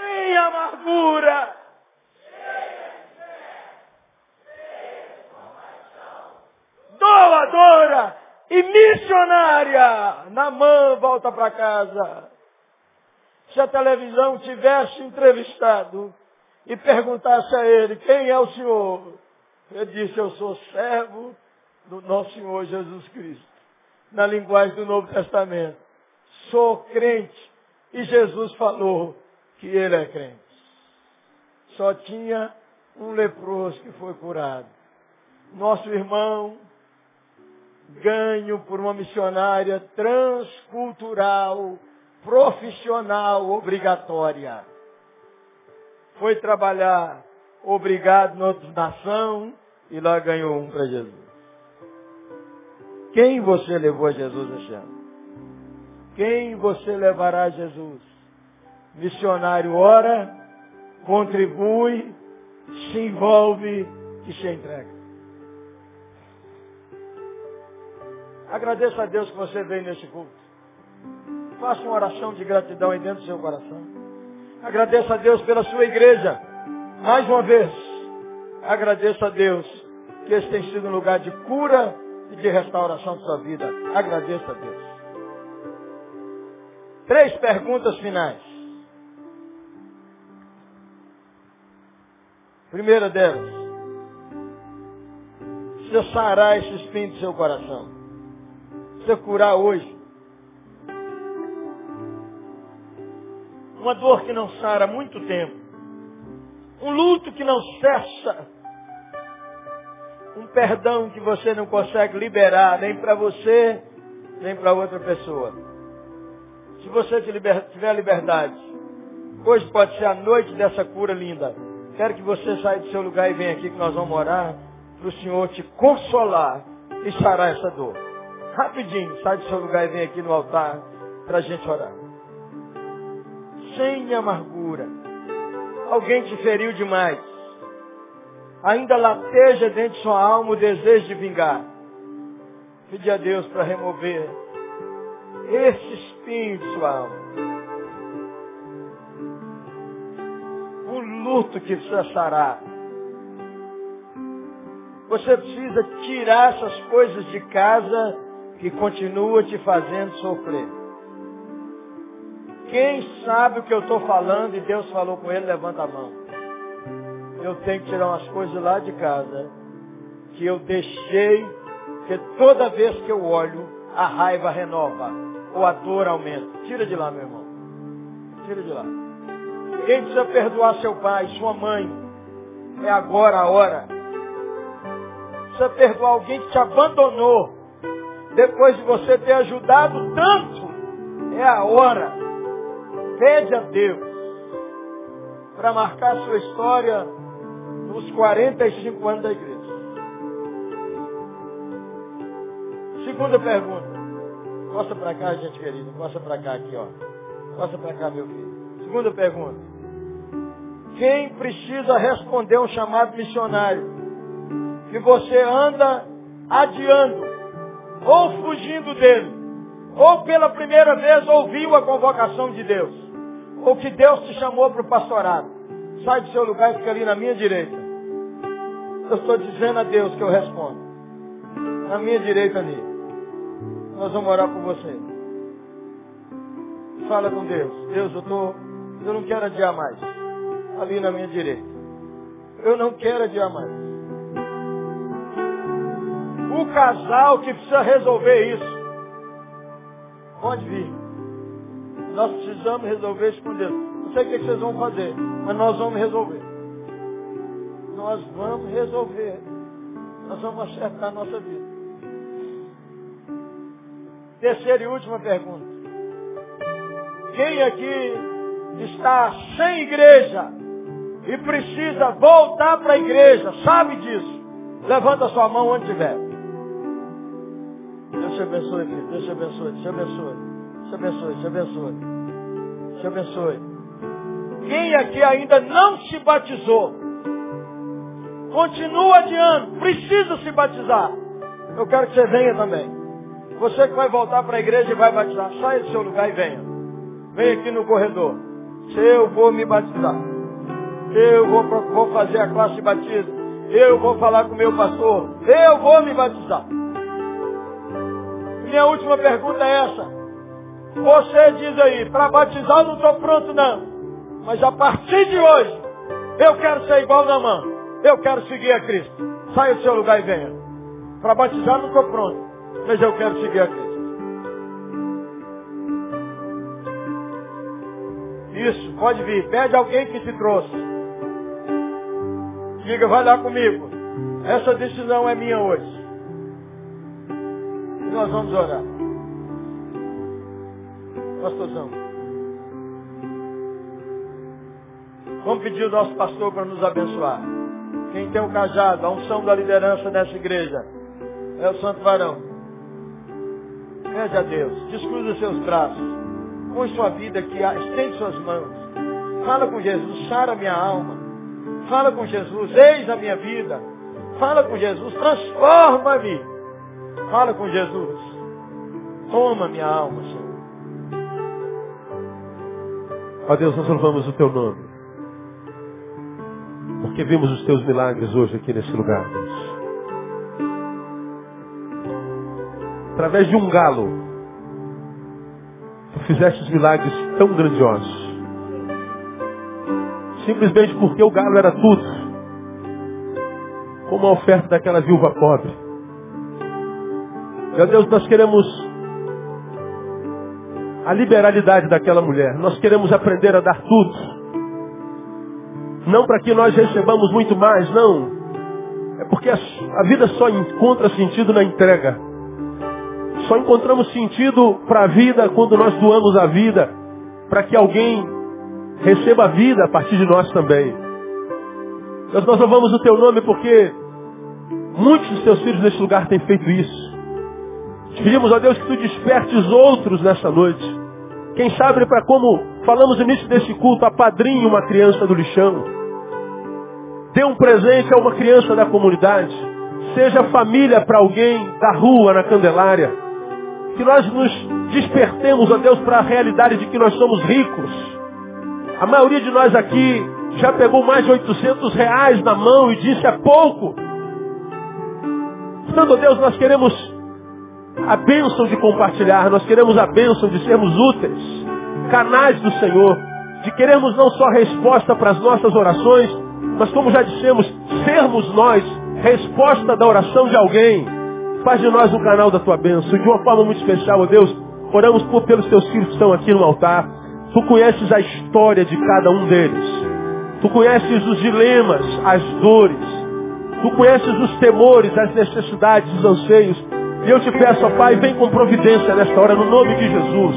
sem amargura. Doadora e missionária. Na mão, volta para casa. Se a televisão tivesse entrevistado e perguntasse a ele, quem é o Senhor? Ele disse, eu sou servo do nosso Senhor Jesus Cristo. Na linguagem do Novo Testamento. Sou crente. E Jesus falou, que ele é crente. só tinha um leproso que foi curado. Nosso irmão, ganho por uma missionária transcultural, profissional, obrigatória. Foi trabalhar obrigado na outra nação e lá ganhou um para Jesus. Quem você levou a Jesus esse ano? Quem você levará a Jesus? Missionário ora, contribui, se envolve e se entrega. Agradeça a Deus que você veio nesse culto. Faça uma oração de gratidão aí dentro do seu coração. Agradeça a Deus pela sua igreja. Mais uma vez, agradeça a Deus que esse tem sido um lugar de cura e de restauração da sua vida. Agradeça a Deus. Três perguntas finais. Primeira delas. Sarar esse espinho do seu coração. Precisa curar hoje. Uma dor que não sara há muito tempo. Um luto que não cessa. Um perdão que você não consegue liberar, nem para você, nem para outra pessoa. Se você tiver liberdade, hoje pode ser a noite dessa cura linda. Quero que você saia do seu lugar e venha aqui que nós vamos orar para o Senhor te consolar e sarar essa dor. Rapidinho, sai do seu lugar e vem aqui no altar para a gente orar. Sem amargura. Alguém te feriu demais. Ainda lateja dentro de sua alma o desejo de vingar. Pede a Deus para remover esse espinho de sua alma. Luto que sarar. Você precisa tirar essas coisas de casa que continua te fazendo sofrer. Quem sabe o que eu estou falando e Deus falou com ele, levanta a mão. Eu tenho que tirar umas coisas lá de casa que eu deixei, que toda vez que eu olho, a raiva renova ou a dor aumenta. Tira de lá, meu irmão. Tira de lá. Quem precisa perdoar seu pai, sua mãe, é agora a hora. Precisa perdoar alguém que te abandonou. Depois de você ter ajudado tanto, é a hora. Pede a Deus para marcar sua história nos 45 anos da igreja. Segunda pergunta. Costa para cá, gente querida. Costa para cá aqui, ó. Costa para cá, meu filho. Segunda pergunta. Quem precisa responder um chamado missionário? Que você anda adiando, ou fugindo dele, ou pela primeira vez ouviu a convocação de Deus, ou que Deus te chamou para o pastorado. Sai do seu lugar e fica ali na minha direita. Eu estou dizendo a Deus que eu respondo. Na minha direita ali. Nós vamos orar por você. Fala com Deus. Deus, eu tô, eu não quero adiar mais. Ali na minha direita. Eu não quero adiar mais. O casal que precisa resolver isso. Pode vir. Nós precisamos resolver isso com Deus. Não sei o que vocês vão fazer, mas nós vamos resolver. Nós vamos resolver. Nós vamos acertar a nossa vida. Terceira e última pergunta. Quem aqui está sem igreja e precisa voltar para a igreja, sabe disso? Levanta sua mão onde estiver. Deus te abençoe, filho. Deus te abençoe. Deus te abençoe. Deus te abençoe. Deus te abençoe. Deus te abençoe. Quem aqui ainda não se batizou, continua adiando, precisa se batizar. Eu quero que você venha também. Você que vai voltar para a igreja e vai batizar, saia do seu lugar e venha. Venha aqui no corredor. Eu vou me batizar. Eu vou, vou fazer a classe de batismo. Eu vou falar com o meu pastor. Eu vou me batizar. Minha última pergunta é essa. Você diz aí, para batizar não estou pronto não. Mas a partir de hoje, eu quero ser igual na mão. Eu quero seguir a Cristo. Saia do seu lugar e venha. Para batizar não estou pronto mas eu quero seguir a Cristo. Isso, pode vir. Pede alguém que te trouxe. Diga, vai lá comigo. Essa decisão é minha hoje. E nós vamos orar. Pastorzão. Vamos pedir o nosso pastor para nos abençoar. Quem tem o cajado, a unção da liderança dessa igreja é o Santo Varão. Pede a Deus, descruza seus braços, põe sua vida aqui, estende suas mãos. Fala com Jesus, sara minha alma. Fala com Jesus, eis a minha vida. Fala com Jesus, transforma-me. Fala com Jesus. Toma minha alma, Senhor. Ó Deus, nós louvamos o teu nome. Porque vimos os teus milagres hoje aqui nesse lugar, Deus. Através de um galo, tu fizeste os milagres tão grandiosos. Simplesmente porque o galo era tudo. Como a oferta daquela viúva pobre. Meu Deus, nós queremos a liberalidade daquela mulher. Nós queremos aprender a dar tudo. Não para que nós recebamos muito mais, não. É porque a, vida só encontra sentido na entrega. Só encontramos sentido para a vida quando nós doamos a vida, para que alguém receba a vida a partir de nós também. Nós, nós louvamos o teu nome porque muitos dos teus filhos nesse lugar têm feito isso. Te pedimos a Deus que tu despertes outros nessa noite. Quem sabe para como falamos no início desse culto, apadrinhe uma criança do lixão. Dê um presente a uma criança da comunidade. Seja família para alguém da rua, na Candelária. Que nós nos despertemos, a Deus, para a realidade de que nós somos ricos. A maioria de nós aqui já pegou mais de 800 reais na mão e disse é pouco. Portanto, Deus, nós queremos a bênção de compartilhar, nós queremos a bênção de sermos úteis, canais do Senhor, de queremos não só resposta para as nossas orações, mas como já dissemos, sermos nós resposta da oração de alguém. Faz de nós um canal da tua bênção. De uma forma muito especial, ó Deus, oramos por, pelos teus filhos que estão aqui no altar. Tu conheces a história de cada um deles. Tu conheces os dilemas, as dores. Tu conheces os temores, as necessidades, os anseios. E eu te peço, ó Pai, vem com providência nesta hora, no nome de Jesus.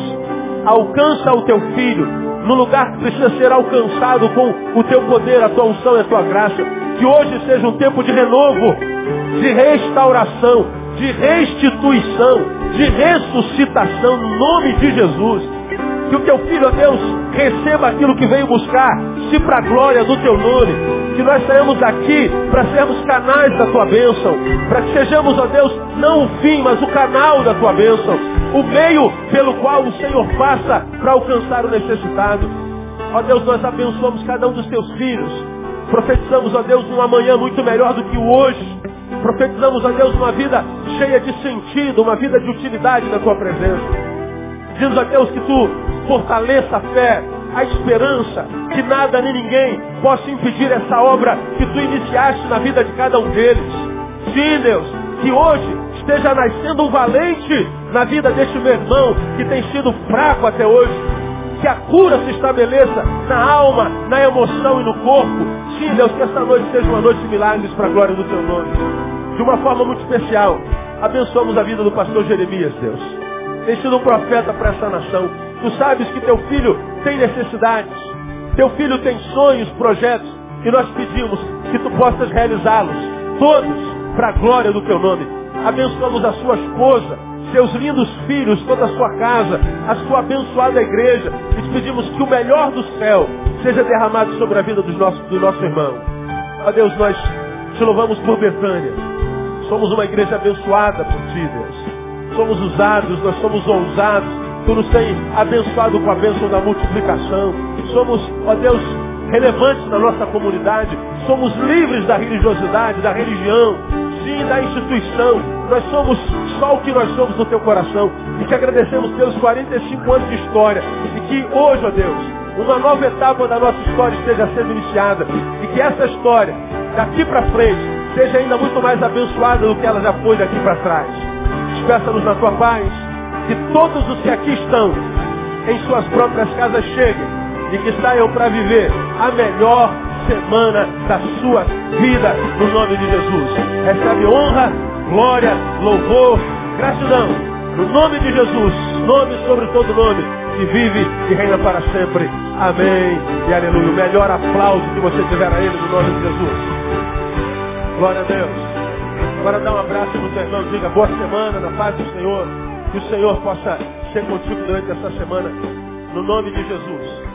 Alcança o teu filho no lugar que precisa ser alcançado com o teu poder, a tua unção e a tua graça. Que hoje seja um tempo de renovo, de restauração, de restituição, de ressuscitação, no nome de Jesus. Que o teu filho, ó Deus, receba aquilo que veio buscar, se para a glória do teu nome. Que nós saímos aqui para sermos canais da tua bênção. Para que sejamos, ó Deus, não o fim, mas o canal da tua bênção. O meio pelo qual o Senhor passa para alcançar o necessitado. Ó Deus, nós abençoamos cada um dos teus filhos. Profetizamos, ó Deus, um amanhã muito melhor do que o hoje. Profetizamos, ó Deus, uma vida cheia de sentido, uma vida de utilidade na tua presença. Dizemos a Deus que tu fortaleça a fé, a esperança, que nada nem ninguém possa impedir essa obra que tu iniciaste na vida de cada um deles. Sim, Deus, que hoje esteja nascendo um valente na vida deste meu irmão que tem sido fraco até hoje. Que a cura se estabeleça na alma, na emoção e no corpo. Sim, Deus, que esta noite seja uma noite de milagres para a glória do teu nome. De uma forma muito especial, abençoamos a vida do pastor Jeremias, Deus. Tem sido um profeta para essa nação. Tu sabes que teu filho tem necessidades. Teu filho tem sonhos, projetos. E nós pedimos que tu possas realizá-los. Todos para a glória do teu nome. Abençoamos a sua esposa, seus lindos filhos, toda a sua casa, a sua abençoada igreja. E te pedimos que o melhor do céu seja derramado sobre a vida dos nossos, do nosso irmão. Ó Deus, nós te louvamos por Betânia. Somos uma igreja abençoada por ti, Deus. Somos usados, nós somos ousados. Tu nos tem abençoado com a bênção da multiplicação. Somos, ó Deus, relevantes na nossa comunidade. Somos livres da religiosidade, da religião, sim, da instituição. Nós somos só o que nós somos no teu coração. E te agradecemos pelos 45 anos de história. E que hoje, ó Deus, uma nova etapa da nossa história esteja sendo iniciada. E que essa história, daqui para frente, seja ainda muito mais abençoada do que ela já foi daqui para trás. Despeça-nos na tua paz. Que todos os que aqui estão, em suas próprias casas, cheguem e que saiam para viver a melhor semana da sua vida, no nome de Jesus. Recebe honra, glória, louvor, gratidão, no nome de Jesus, nome sobre todo nome, que vive e reina para sempre. Amém e aleluia. O melhor aplauso que você tiver a Ele, no nome de Jesus. Glória a Deus. Agora dá um abraço no teu irmão, diga boa semana, na paz do Senhor. Que o Senhor possa ser contigo durante essa semana, no nome de Jesus.